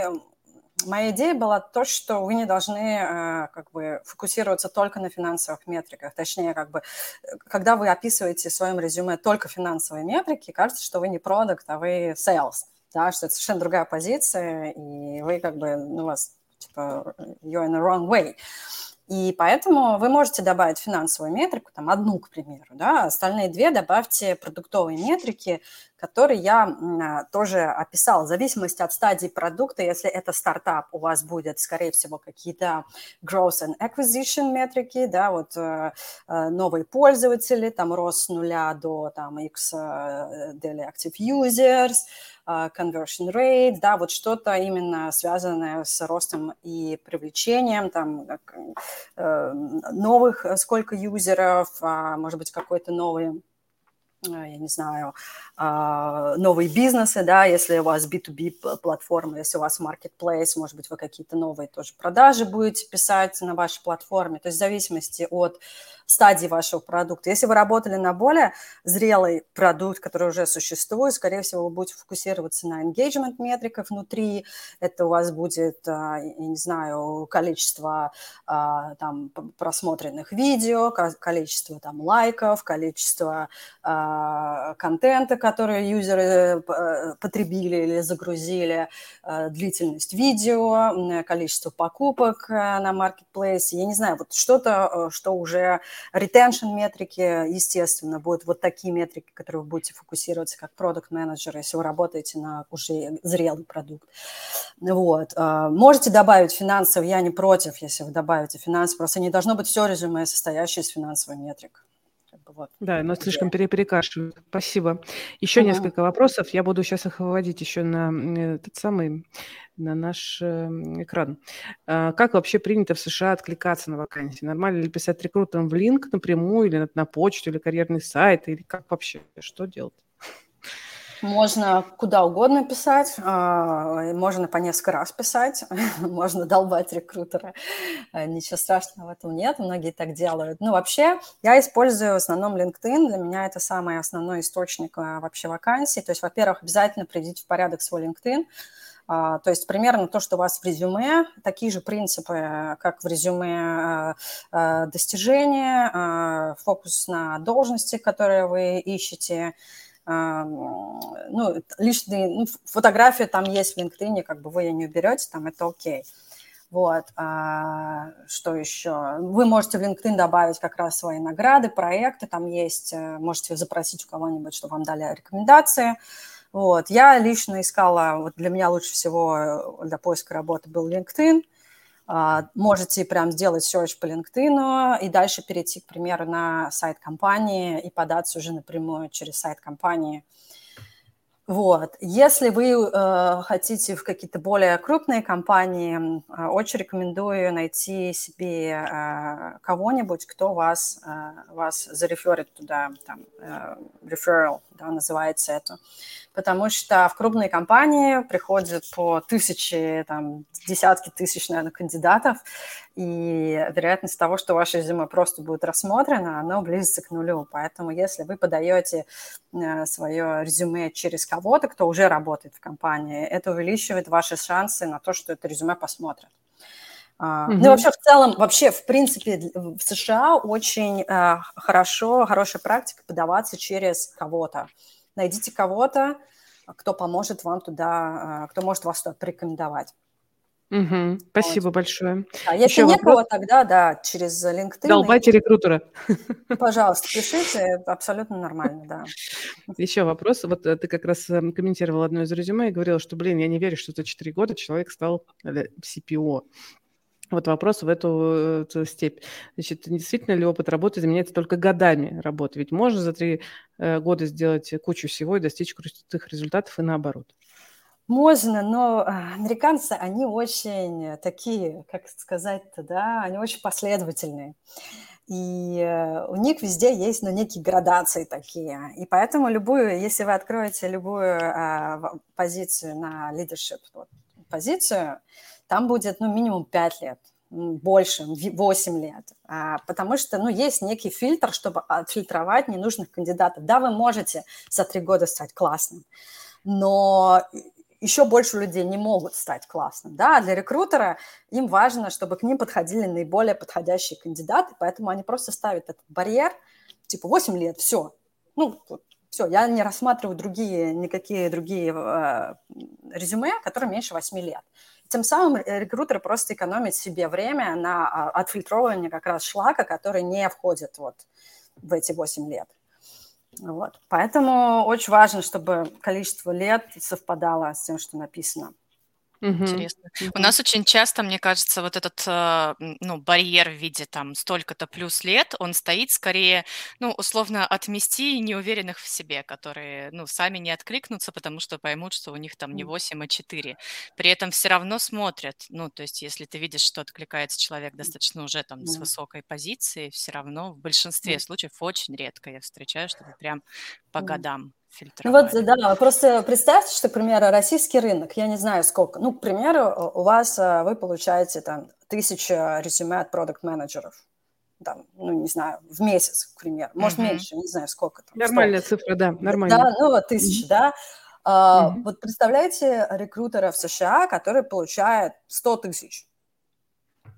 моя идея была то, что вы не должны э, как бы фокусироваться только на финансовых метриках. Точнее, как бы, э, когда вы описываете в своем резюме только финансовые метрики, кажется, что вы не продукт, а вы sales, да, что это совершенно другая позиция, и вы как бы, ну, у вас типа you're in the wrong way. И поэтому вы можете добавить финансовую метрику, там одну, к примеру, да, остальные две добавьте продуктовые метрики, которые я а, тоже описала. В зависимости от стадии продукта, если это стартап, у вас будет, скорее всего, какие-то growth and acquisition метрики, да, вот э, э, новые пользователи, там рост с нуля до там x э, daily active users, conversion rate, да, вот что-то именно связанное с ростом и привлечением, там, э, новых, э, сколько юзеров, а, может быть, какой-то новый э, я не знаю, а, новые бизнесы, да, если у вас B2B платформа, если у вас marketplace, может быть, вы какие-то новые тоже продажи будете писать на вашей платформе. То есть в зависимости от стадии вашего продукта. Если вы работали на более зрелый продукт, который уже существует, скорее всего, вы будете фокусироваться на engagement метриках внутри. Это у вас будет, я не знаю, количество там, просмотренных видео, количество там, лайков, количество контента, который юзеры потребили или загрузили, длительность видео, количество покупок на marketplace. Я не знаю, вот что-то, что уже retention метрики, естественно, будут вот такие метрики, которые вы будете фокусироваться как продукт менеджер если вы работаете на уже зрелый продукт. Вот. А, можете добавить финансов, я не против, если вы добавите финансы, просто не должно быть все резюме, состоящее из финансовой метрик. Вот. Да, но слишком перекашивают. Спасибо. Еще uh-huh. несколько вопросов. Я буду сейчас их выводить еще на этот самый на наш эм, экран. А, как вообще принято в США откликаться на вакансии? Нормально ли писать рекрутерам в линк напрямую или на почту, или карьерный сайт, или как вообще? Что делать? Можно куда угодно писать, а, можно по несколько раз писать, <laughs> можно долбать рекрутера. А, ничего страшного в этом нет, многие так делают. Ну, вообще, я использую в основном LinkedIn, для меня это самый основной источник вообще вакансий. То есть, во-первых, обязательно приведите в порядок свой LinkedIn, а, то есть примерно то, что у вас в резюме, такие же принципы, как в резюме а, а, достижения, фокус на должности, которые вы ищете, ну, лишние, ну, фотография там есть в LinkedIn, как бы вы ее не уберете, там это окей. Вот, а, что еще? Вы можете в LinkedIn добавить как раз свои награды, проекты, там есть, э, можете запросить у кого-нибудь, чтобы вам дали рекомендации. Вот. Я лично искала, вот для меня лучше всего для поиска работы был LinkedIn. А, можете прям сделать search по LinkedIn и дальше перейти, к примеру, на сайт компании и податься уже напрямую через сайт компании – вот. Если вы э, хотите в какие-то более крупные компании, э, очень рекомендую найти себе э, кого-нибудь, кто вас, э, вас зареферит туда, там, э, referral, да, называется это. Потому что в крупные компании приходят по тысячи, там, десятки тысяч, наверное, кандидатов, и вероятность того, что ваше резюме просто будет рассмотрено, оно близится к нулю. Поэтому если вы подаете э, свое резюме через кого-то, кто уже работает в компании, это увеличивает ваши шансы на то, что это резюме посмотрят. Mm-hmm. Ну вообще в целом, вообще в принципе в США очень э, хорошо, хорошая практика подаваться через кого-то. Найдите кого-то, кто поможет вам туда, э, кто может вас туда порекомендовать. Угу. Спасибо вот. большое. А если Еще некого, вопрос? тогда да, через LinkedIn. Долбайте и... рекрутера. Пожалуйста, <laughs> пишите, абсолютно нормально, да. Еще вопрос. Вот э, ты как раз эм, комментировал одно из резюме и говорила, что, блин, я не верю, что за 4 года человек стал CPO. Вот вопрос в эту, эту степь. Значит, действительно ли опыт работы заменяется только годами работы? Ведь можно за три э, года сделать кучу всего и достичь крутых результатов и наоборот. Можно, но а, американцы, они очень такие, как сказать-то, да, они очень последовательные. И э, у них везде есть, ну, некие градации такие. И поэтому любую, если вы откроете любую а, позицию на leadership вот, позицию, там будет, ну, минимум 5 лет, больше, 8 лет. А, потому что, ну, есть некий фильтр, чтобы отфильтровать ненужных кандидатов. Да, вы можете за 3 года стать классным, но еще больше людей не могут стать классным. Да? А для рекрутера им важно, чтобы к ним подходили наиболее подходящие кандидаты, поэтому они просто ставят этот барьер, типа 8 лет, все. Ну, все, я не рассматриваю другие, никакие другие э, резюме, которые меньше 8 лет. Тем самым рекрутер просто экономит себе время на а, отфильтровывание как раз шлака, который не входит вот в эти 8 лет. Вот. Поэтому очень важно, чтобы количество лет совпадало с тем, что написано. Угу. Интересно. Угу. У нас очень часто, мне кажется, вот этот э, ну, барьер в виде там столько-то плюс лет, он стоит скорее, ну, условно, отмести неуверенных в себе, которые, ну, сами не откликнутся, потому что поймут, что у них там не 8, а 4. При этом все равно смотрят, ну, то есть если ты видишь, что откликается человек достаточно уже там с высокой позиции, все равно в большинстве случаев очень редко я встречаю, чтобы прям по годам ну вот, да, просто представьте, что, к примеру, российский рынок, я не знаю сколько, ну, к примеру, у вас, э, вы получаете там тысяча резюме от продукт-менеджеров, там, ну, не знаю, в месяц, к примеру, может, mm-hmm. меньше, не знаю, сколько там. Нормальная 100. цифра, да, нормально. Да, ну, вот тысяча, mm-hmm. да. Uh, mm-hmm. Вот представляете рекрутера в США, который получает 100 тысяч.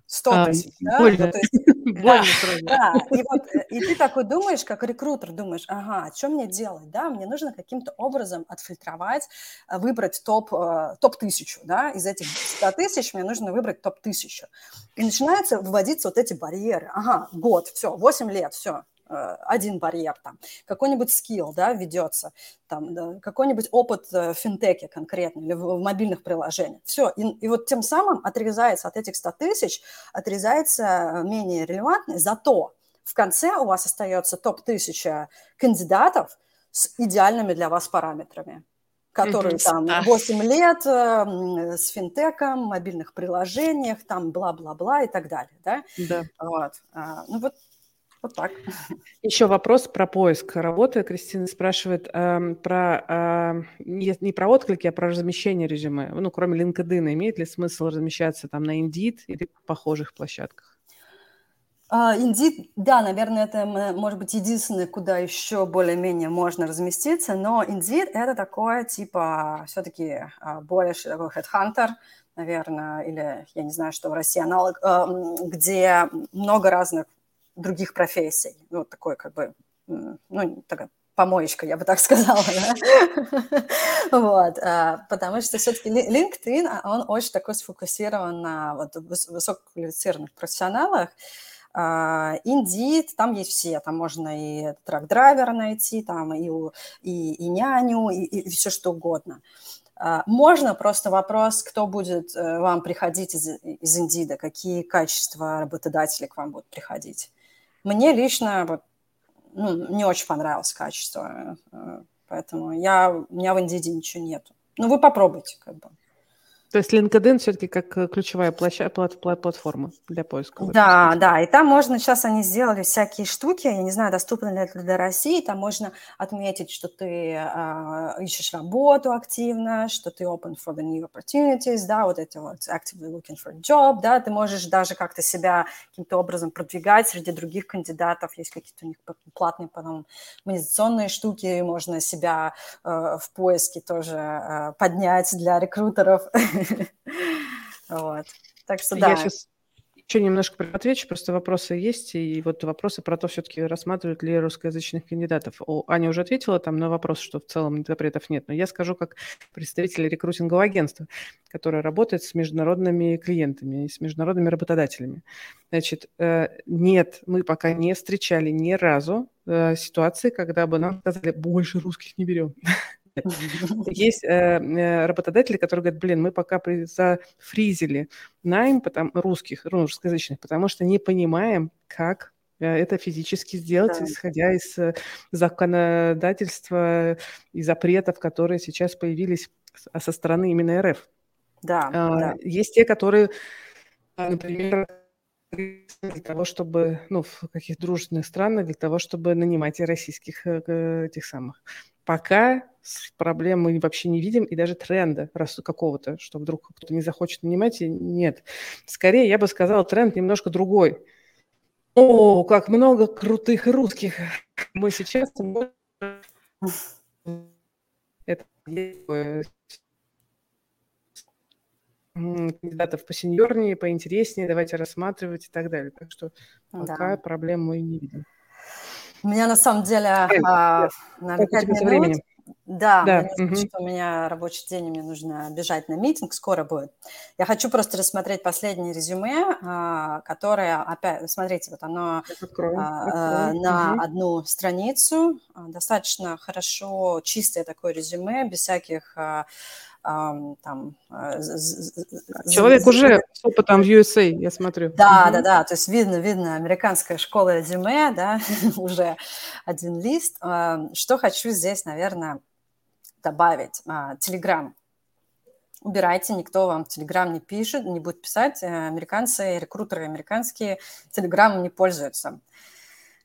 100 а, тысяч, да? Больно. Ну, то есть, больно да, да. И, вот, э, и ты такой думаешь, как рекрутер, думаешь, ага, что мне делать, да? Мне нужно каким-то образом отфильтровать, э, выбрать топ, э, топ-1000, да? Из этих 100 тысяч мне нужно выбрать топ-1000. И начинаются вводиться вот эти барьеры. Ага, год, все, 8 лет, все, один барьер там, какой-нибудь скилл, да, ведется, там, да, какой-нибудь опыт в финтеке конкретно или в, в мобильных приложениях. Все, и, и вот тем самым отрезается от этих 100 тысяч, отрезается менее релевантный, зато в конце у вас остается топ-1000 кандидатов с идеальными для вас параметрами которые там 8 лет э, с финтеком, мобильных приложениях, там бла-бла-бла и так далее, да? Да. Вот. А, ну вот вот так. Еще вопрос про поиск работы. Кристина спрашивает э, про э, не, не про отклики, а про размещение резюме. Ну, кроме LinkedIn, имеет ли смысл размещаться там на Indeed или похожих площадках? Uh, Indeed, да, наверное, это может быть единственное, куда еще более-менее можно разместиться, но Indeed это такое, типа, все-таки uh, более такой headhunter, наверное, или я не знаю, что в России аналог, uh, где много разных других профессий. Ну, такой как бы, ну, такая помоечка, я бы так сказала, да? <laughs> вот, а, потому что все-таки LinkedIn, а, он очень такой сфокусирован на вот высококвалифицированных профессионалах, Uh, Indeed, там есть все, там можно и трак-драйвера найти, там и, и, и няню, и, и все что угодно. Можно просто вопрос, кто будет uh, вам приходить из, из Indeed, какие качества работодателей к вам будут приходить. Мне лично вот, ну, не очень понравилось качество, э, поэтому я, у меня в Индиде ничего нету. Ну, вы попробуйте, как бы. То есть LinkedIn все-таки как э, ключевая площадь, плат, плат, платформа для поиска. Да, да, и там можно, сейчас они сделали всякие штуки, я не знаю, доступны ли это для России, там можно отметить, что ты э, ищешь работу активно, что ты open for the new opportunities, да, вот это вот actively looking for a job, да, ты можешь даже как-то себя каким-то образом продвигать среди других кандидатов, есть какие-то у них платные потом монетизационные штуки, можно себя э, в поиске тоже э, поднять для рекрутеров. <laughs> <laughs> Вот. Так что да. Я сейчас еще немножко отвечу, просто вопросы есть, и вот вопросы про то, все-таки рассматривают ли русскоязычных кандидатов. О, Аня уже ответила там на вопрос, что в целом запретов нет, но я скажу как представитель рекрутингового агентства, которое работает с международными клиентами и с международными работодателями. Значит, э, нет, мы пока не встречали ни разу э, ситуации, когда бы нам сказали, больше русских не берем. <laughs> <laughs> Есть э, э, работодатели, которые говорят, блин, мы пока зафризили найм русских, ну, русскоязычных, потому что не понимаем, как э, это физически сделать, да. исходя из законодательства и запретов, которые сейчас появились со стороны именно РФ. Да, а, да. Есть те, которые, например, для того, чтобы, ну, в каких дружественных странах, для того, чтобы нанимать и российских этих самых. Пока проблем мы вообще не видим, и даже тренда какого-то, что вдруг кто-то не захочет нанимать, нет. Скорее, я бы сказала, тренд немножко другой. О, как много крутых русских мы сейчас это кандидатов посеньорнее, поинтереснее, давайте рассматривать и так далее. Так что пока да. проблем мы не видим. У меня на самом деле а, на 5 минут. Времени? Да, да. Мне угу. что у меня рабочий день, и мне нужно бежать на митинг, скоро будет. Я хочу просто рассмотреть последнее резюме, а, которое, опять, смотрите, вот оно открою, а, открою. на угу. одну страницу, достаточно хорошо, чистое такое резюме, без всяких там... Э, Человек уже с опытом в USA, я смотрю. Да, да, да, то есть видно, видно, американская школа резюме, да, <laughs> уже один лист. Что хочу здесь, наверное, добавить? Телеграм. Убирайте, никто вам Телеграм не пишет, не будет писать. Э, американцы, рекрутеры американские Телеграмом не пользуются.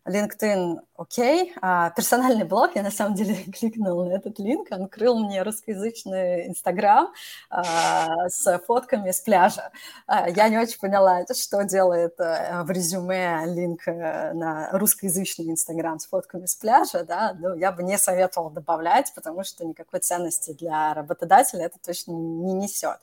LinkedIn окей, а персональный блог, я на самом деле <laughs> кликнула на этот линк, он крыл мне русскоязычный Инстаграм а, с фотками с пляжа. А, я не очень поняла, что делает а, в резюме линк а, на русскоязычный Инстаграм с фотками с пляжа, да, ну, я бы не советовала добавлять, потому что никакой ценности для работодателя это точно не несет.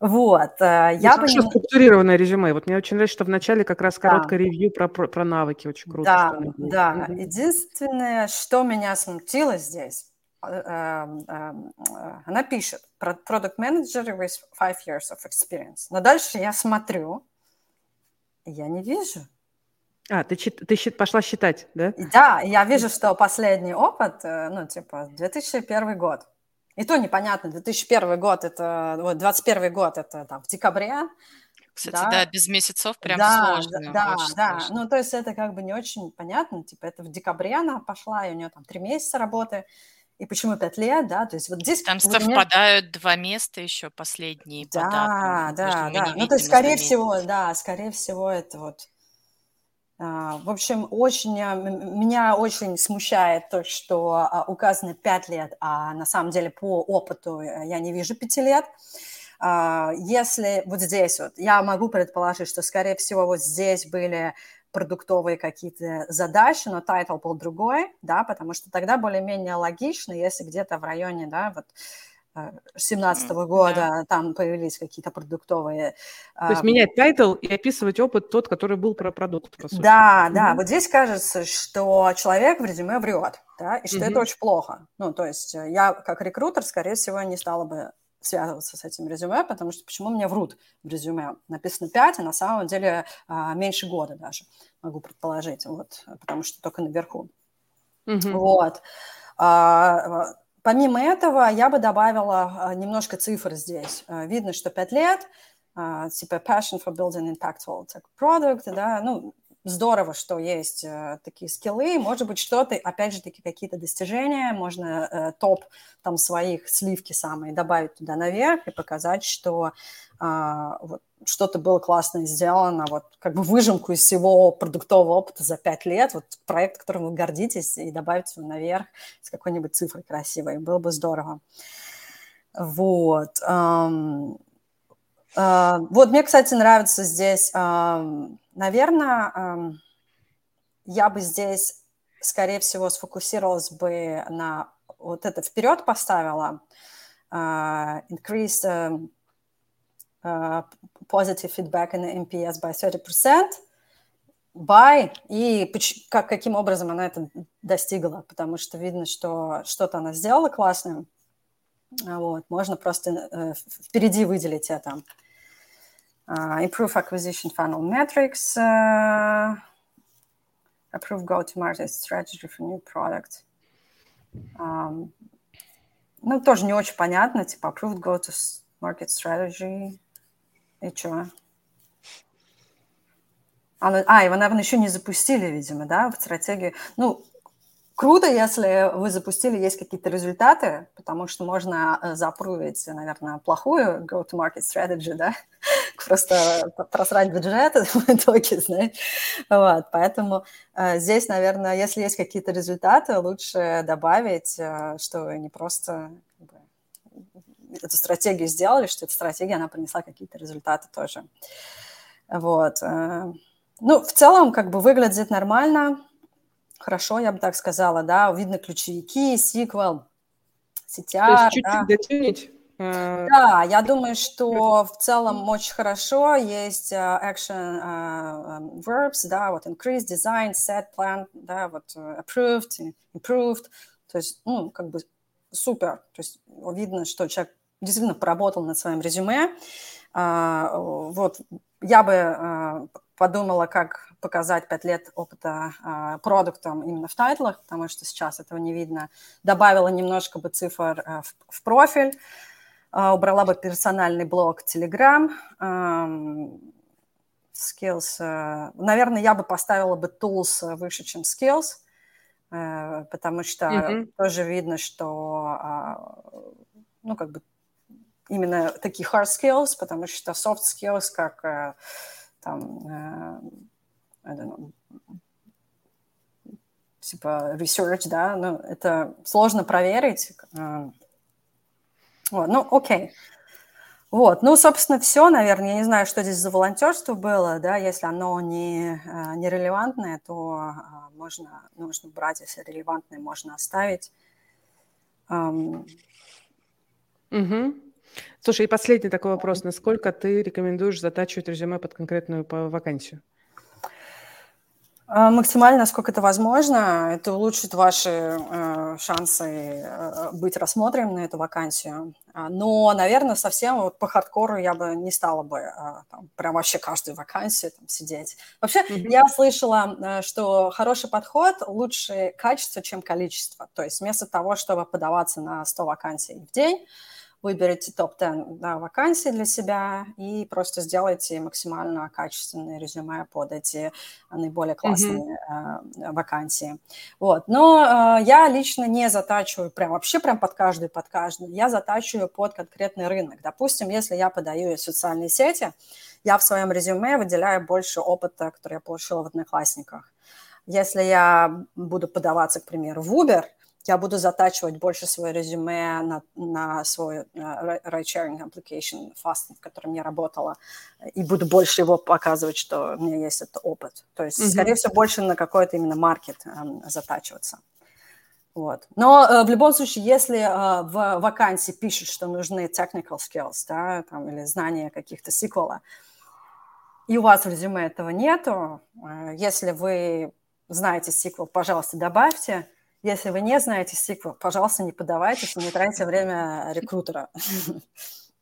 Вот, э, я бы... Хорошо структурированное резюме. Вот мне очень нравится, что вначале как раз короткое да. ревью про, про, про навыки. Очень круто. Да, да. Угу. Единственное, что меня смутило здесь, э, эм, эм, э, она пишет product manager with five years of experience. Но дальше я смотрю, я не вижу. А, ты, ты пошла считать, да? Да, я вижу, что последний опыт, ну, типа, 2001 год. И то непонятно, 2001 год, это, вот, 21 год, это там в декабре. Кстати, да, да без месяцев прям да, сложно. Да, да, сложно. ну то есть это как бы не очень понятно, типа это в декабре она пошла, и у нее там три месяца работы, и почему пять лет, да, то есть вот здесь... Там совпадают два места еще последние да, по датам. Да, да, ну то есть скорее всего, да, скорее всего это вот в общем, очень, а, меня очень смущает то, что а, указано 5 лет, а на самом деле по опыту э, я не вижу 5 лет. Если вот здесь вот, я могу предположить, что, скорее всего, вот здесь были продуктовые какие-то задачи, но тайтл был другой, да, потому что тогда более-менее логично, если где-то в районе, да, вот 2017 -го года да. там появились какие-то продуктовые... То есть менять тайтл и описывать опыт тот, который был про продукт, по сути. Да, да. Вот здесь кажется, что человек в резюме врет, да, и что mm это очень плохо. Ну, то есть э, я как рекрутер, скорее всего, не стала бы связываться с этим резюме, потому что почему мне врут в резюме? Написано 5, а на самом деле а, меньше года даже, могу предположить, вот, потому что только наверху. mm Вот. А, Помимо этого, я бы добавила а, немножко цифр здесь. А, видно, что 5 лет, а, типа passion for building impactful product, да, ну, здорово, что есть э, такие скиллы, может быть, что-то, опять же таки, какие-то достижения, можно э, топ там своих сливки самые добавить туда наверх и показать, что э, вот, что-то было классно сделано, вот как бы выжимку из всего продуктового опыта за пять лет, вот проект, которым вы гордитесь, и добавить его наверх с какой-нибудь цифрой красивой, было бы здорово. Вот. Uh, вот мне, кстати, нравится здесь... Наверное, я бы здесь, скорее всего, сфокусировалась бы на вот это вперед поставила, uh, increase uh, positive feedback in the NPS by 30%, by, и как, каким образом она это достигла, потому что видно, что что-то она сделала классное, вот, можно просто uh, впереди выделить это. uh, improve acquisition funnel metrics, uh, approve go-to-market strategy for new product. Um, ну, тоже не очень понятно, типа approved go-to-market strategy. И что? А, а, его, наверное, еще не запустили, видимо, да, в стратегию. Ну, Круто, если вы запустили, есть какие-то результаты, потому что можно э, запрувить, наверное, плохую go-to-market strategy, да, <laughs> просто просрать бюджет <laughs> в итоге, знаете. Вот, поэтому э, здесь, наверное, если есть какие-то результаты, лучше добавить, э, что не просто как бы, эту стратегию сделали, что эта стратегия, она принесла какие-то результаты тоже. Вот. Ну, в целом, как бы выглядит нормально, хорошо, я бы так сказала, да, видно ключевики, сиквел, CTR. Чуть-чуть да. дотюнить? Э, да, я думаю, что в целом очень хорошо. Есть uh, action uh, verbs, да, вот increase, design, set, plan, да, вот approved, improved. То есть, ну, как бы супер. То есть видно, что человек действительно поработал над своим резюме. Uh, вот я бы подумала, как показать 5 лет опыта э, продуктом именно в тайтлах, потому что сейчас этого не видно. Добавила немножко бы цифр э, в, в профиль, э, убрала бы персональный блог Telegram, skills. Наверное, я бы поставила бы tools выше, чем skills, потому что mm-hmm. тоже видно, что ну, как бы именно такие hard skills, потому что soft skills, как там, I don't know, типа research, да, ну, это сложно проверить. Э, вот, ну, окей. Вот, ну, собственно, все, наверное. Я не знаю, что здесь за волонтерство было, да, если оно не, э, не релевантное, то можно, нужно брать, если релевантное, можно оставить. Um... Угу. Слушай, и последний такой вопрос. Насколько ты рекомендуешь затачивать резюме под конкретную вакансию? Э, максимально, насколько это возможно, это улучшит ваши э, шансы э, быть рассмотренным на эту вакансию. А, но, наверное, совсем вот по хардкору я бы не стала бы э, там, прям вообще каждую вакансию там, сидеть. Вообще, mm-hmm. я слышала, э, что хороший подход лучше качество, чем количество. То есть вместо того, чтобы подаваться на 100 вакансий в день, выберите топ-10 да, вакансий для себя и просто сделайте максимально качественное резюме под эти наиболее классные mm-hmm. вакансии. Вот. Но э, я лично не затачиваю прям вообще прям под каждый, под каждый. Я затачиваю под конкретный рынок. Допустим, если я подаю в социальные сети, я в своем резюме выделяю больше опыта, который я получила в одноклассниках. Если я буду подаваться, к примеру, в Uber – я буду затачивать больше свое резюме на, на свой uh, ride-sharing application Fast, в котором я работала, и буду больше его показывать, что у меня есть этот опыт. То есть, mm-hmm. скорее всего, больше на какой-то именно маркет um, затачиваться. Вот. Но uh, в любом случае, если uh, в вакансии пишут, что нужны technical skills, да, там, или знания каких-то сиквела, и у вас в резюме этого нету, uh, если вы знаете сиквел, пожалуйста, добавьте. Если вы не знаете сиквел, пожалуйста, не подавайтесь и не тратите время рекрутера. <laughs>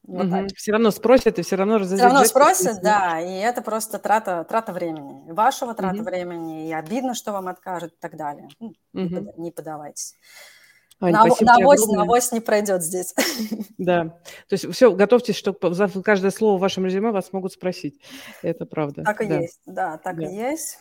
Вот угу. Все равно спросят и все равно Все равно спросят, да, и это просто трата, трата времени, вашего трата угу. времени, и обидно, что вам откажут и так далее. Угу. Не, не подавайтесь. Ань, на, на, авось, на авось не пройдет здесь. <laughs> Да, то есть все, готовьтесь, что за каждое слово в вашем резюме вас могут спросить. Это правда. Так и да. есть, да, так да. и есть.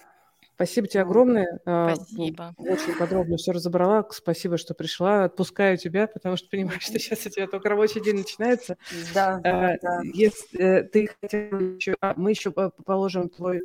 Спасибо тебе огромное. А, Спасибо. Очень подробно все разобрала. Спасибо, что пришла. Отпускаю тебя, потому что <laughs> понимаю, что сейчас у тебя только рабочий день начинается. Да, а, да. Если э, ты хотел еще... А, мы еще положим твой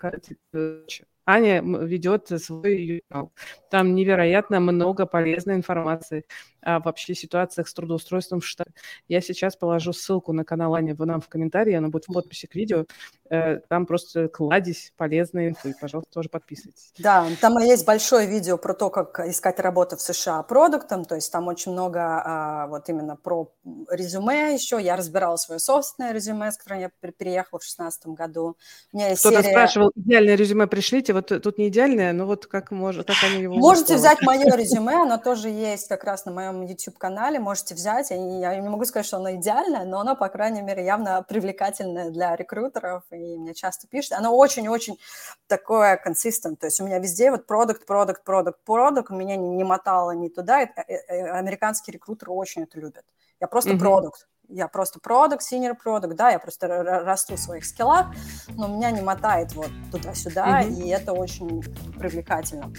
Аня ведет свой канал. Там невероятно много полезной информации о вообще ситуациях с трудоустройством в штате. Я сейчас положу ссылку на канал Ани в нам в комментарии, она будет в подписи к видео. Э, там просто кладезь полезной инфы. Пожалуйста, тоже подписывайтесь. Да, там есть большое видео про то, как искать работу в США продуктом, то есть там очень много а, вот именно про резюме еще. Я разбирала свое собственное резюме, с которым я переехала в 2016 году. Кто-то серия... спрашивал, идеальное резюме пришлите, вот тут не идеальное, но вот как, может, как они его... Можете взять мое резюме, оно тоже есть как раз на моем YouTube-канале, можете взять. Я не могу сказать, что оно идеальное, но оно, по крайней мере, явно привлекательное для рекрутеров и мне часто пишут, оно очень-очень такое консистент, то есть у меня везде вот продукт, продукт, продукт, продукт, меня не, не мотало ни туда, и, и, и, американские рекрутеры очень это любят. Я просто продукт, mm-hmm. я просто продукт, senior продукт, да, я просто расту в своих скиллах, но меня не мотает вот туда-сюда, mm-hmm. и это очень привлекательно.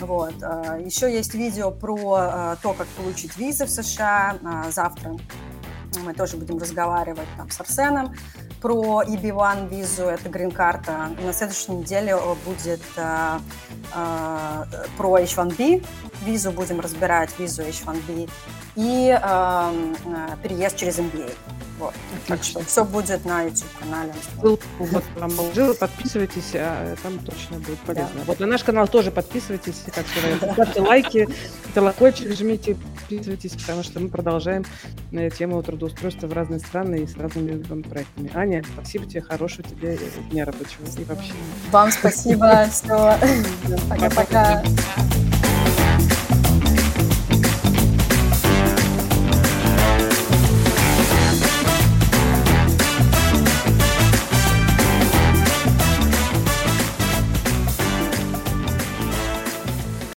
Вот. А, Еще есть видео про а, то, как получить визы в США а, завтра. Мы тоже будем разговаривать там с Арсеном про EB1 визу, это грин-карта. На следующей неделе будет э, э, про H1B визу, будем разбирать визу H1B и э, э, переезд через MBA. Вот. Так что все будет на YouTube-канале. Ссылку вот там положила, подписывайтесь, а там точно будет полезно. Да. Вот на наш канал тоже подписывайтесь, как всегда, <laughs> ставьте лайки, колокольчик жмите, подписывайтесь, потому что мы продолжаем на тему трудоустройства в разные страны и с разными проектами. Аня, спасибо тебе, хорошего тебе дня рабочего и вообще. Вам спасибо, все. Пока-пока.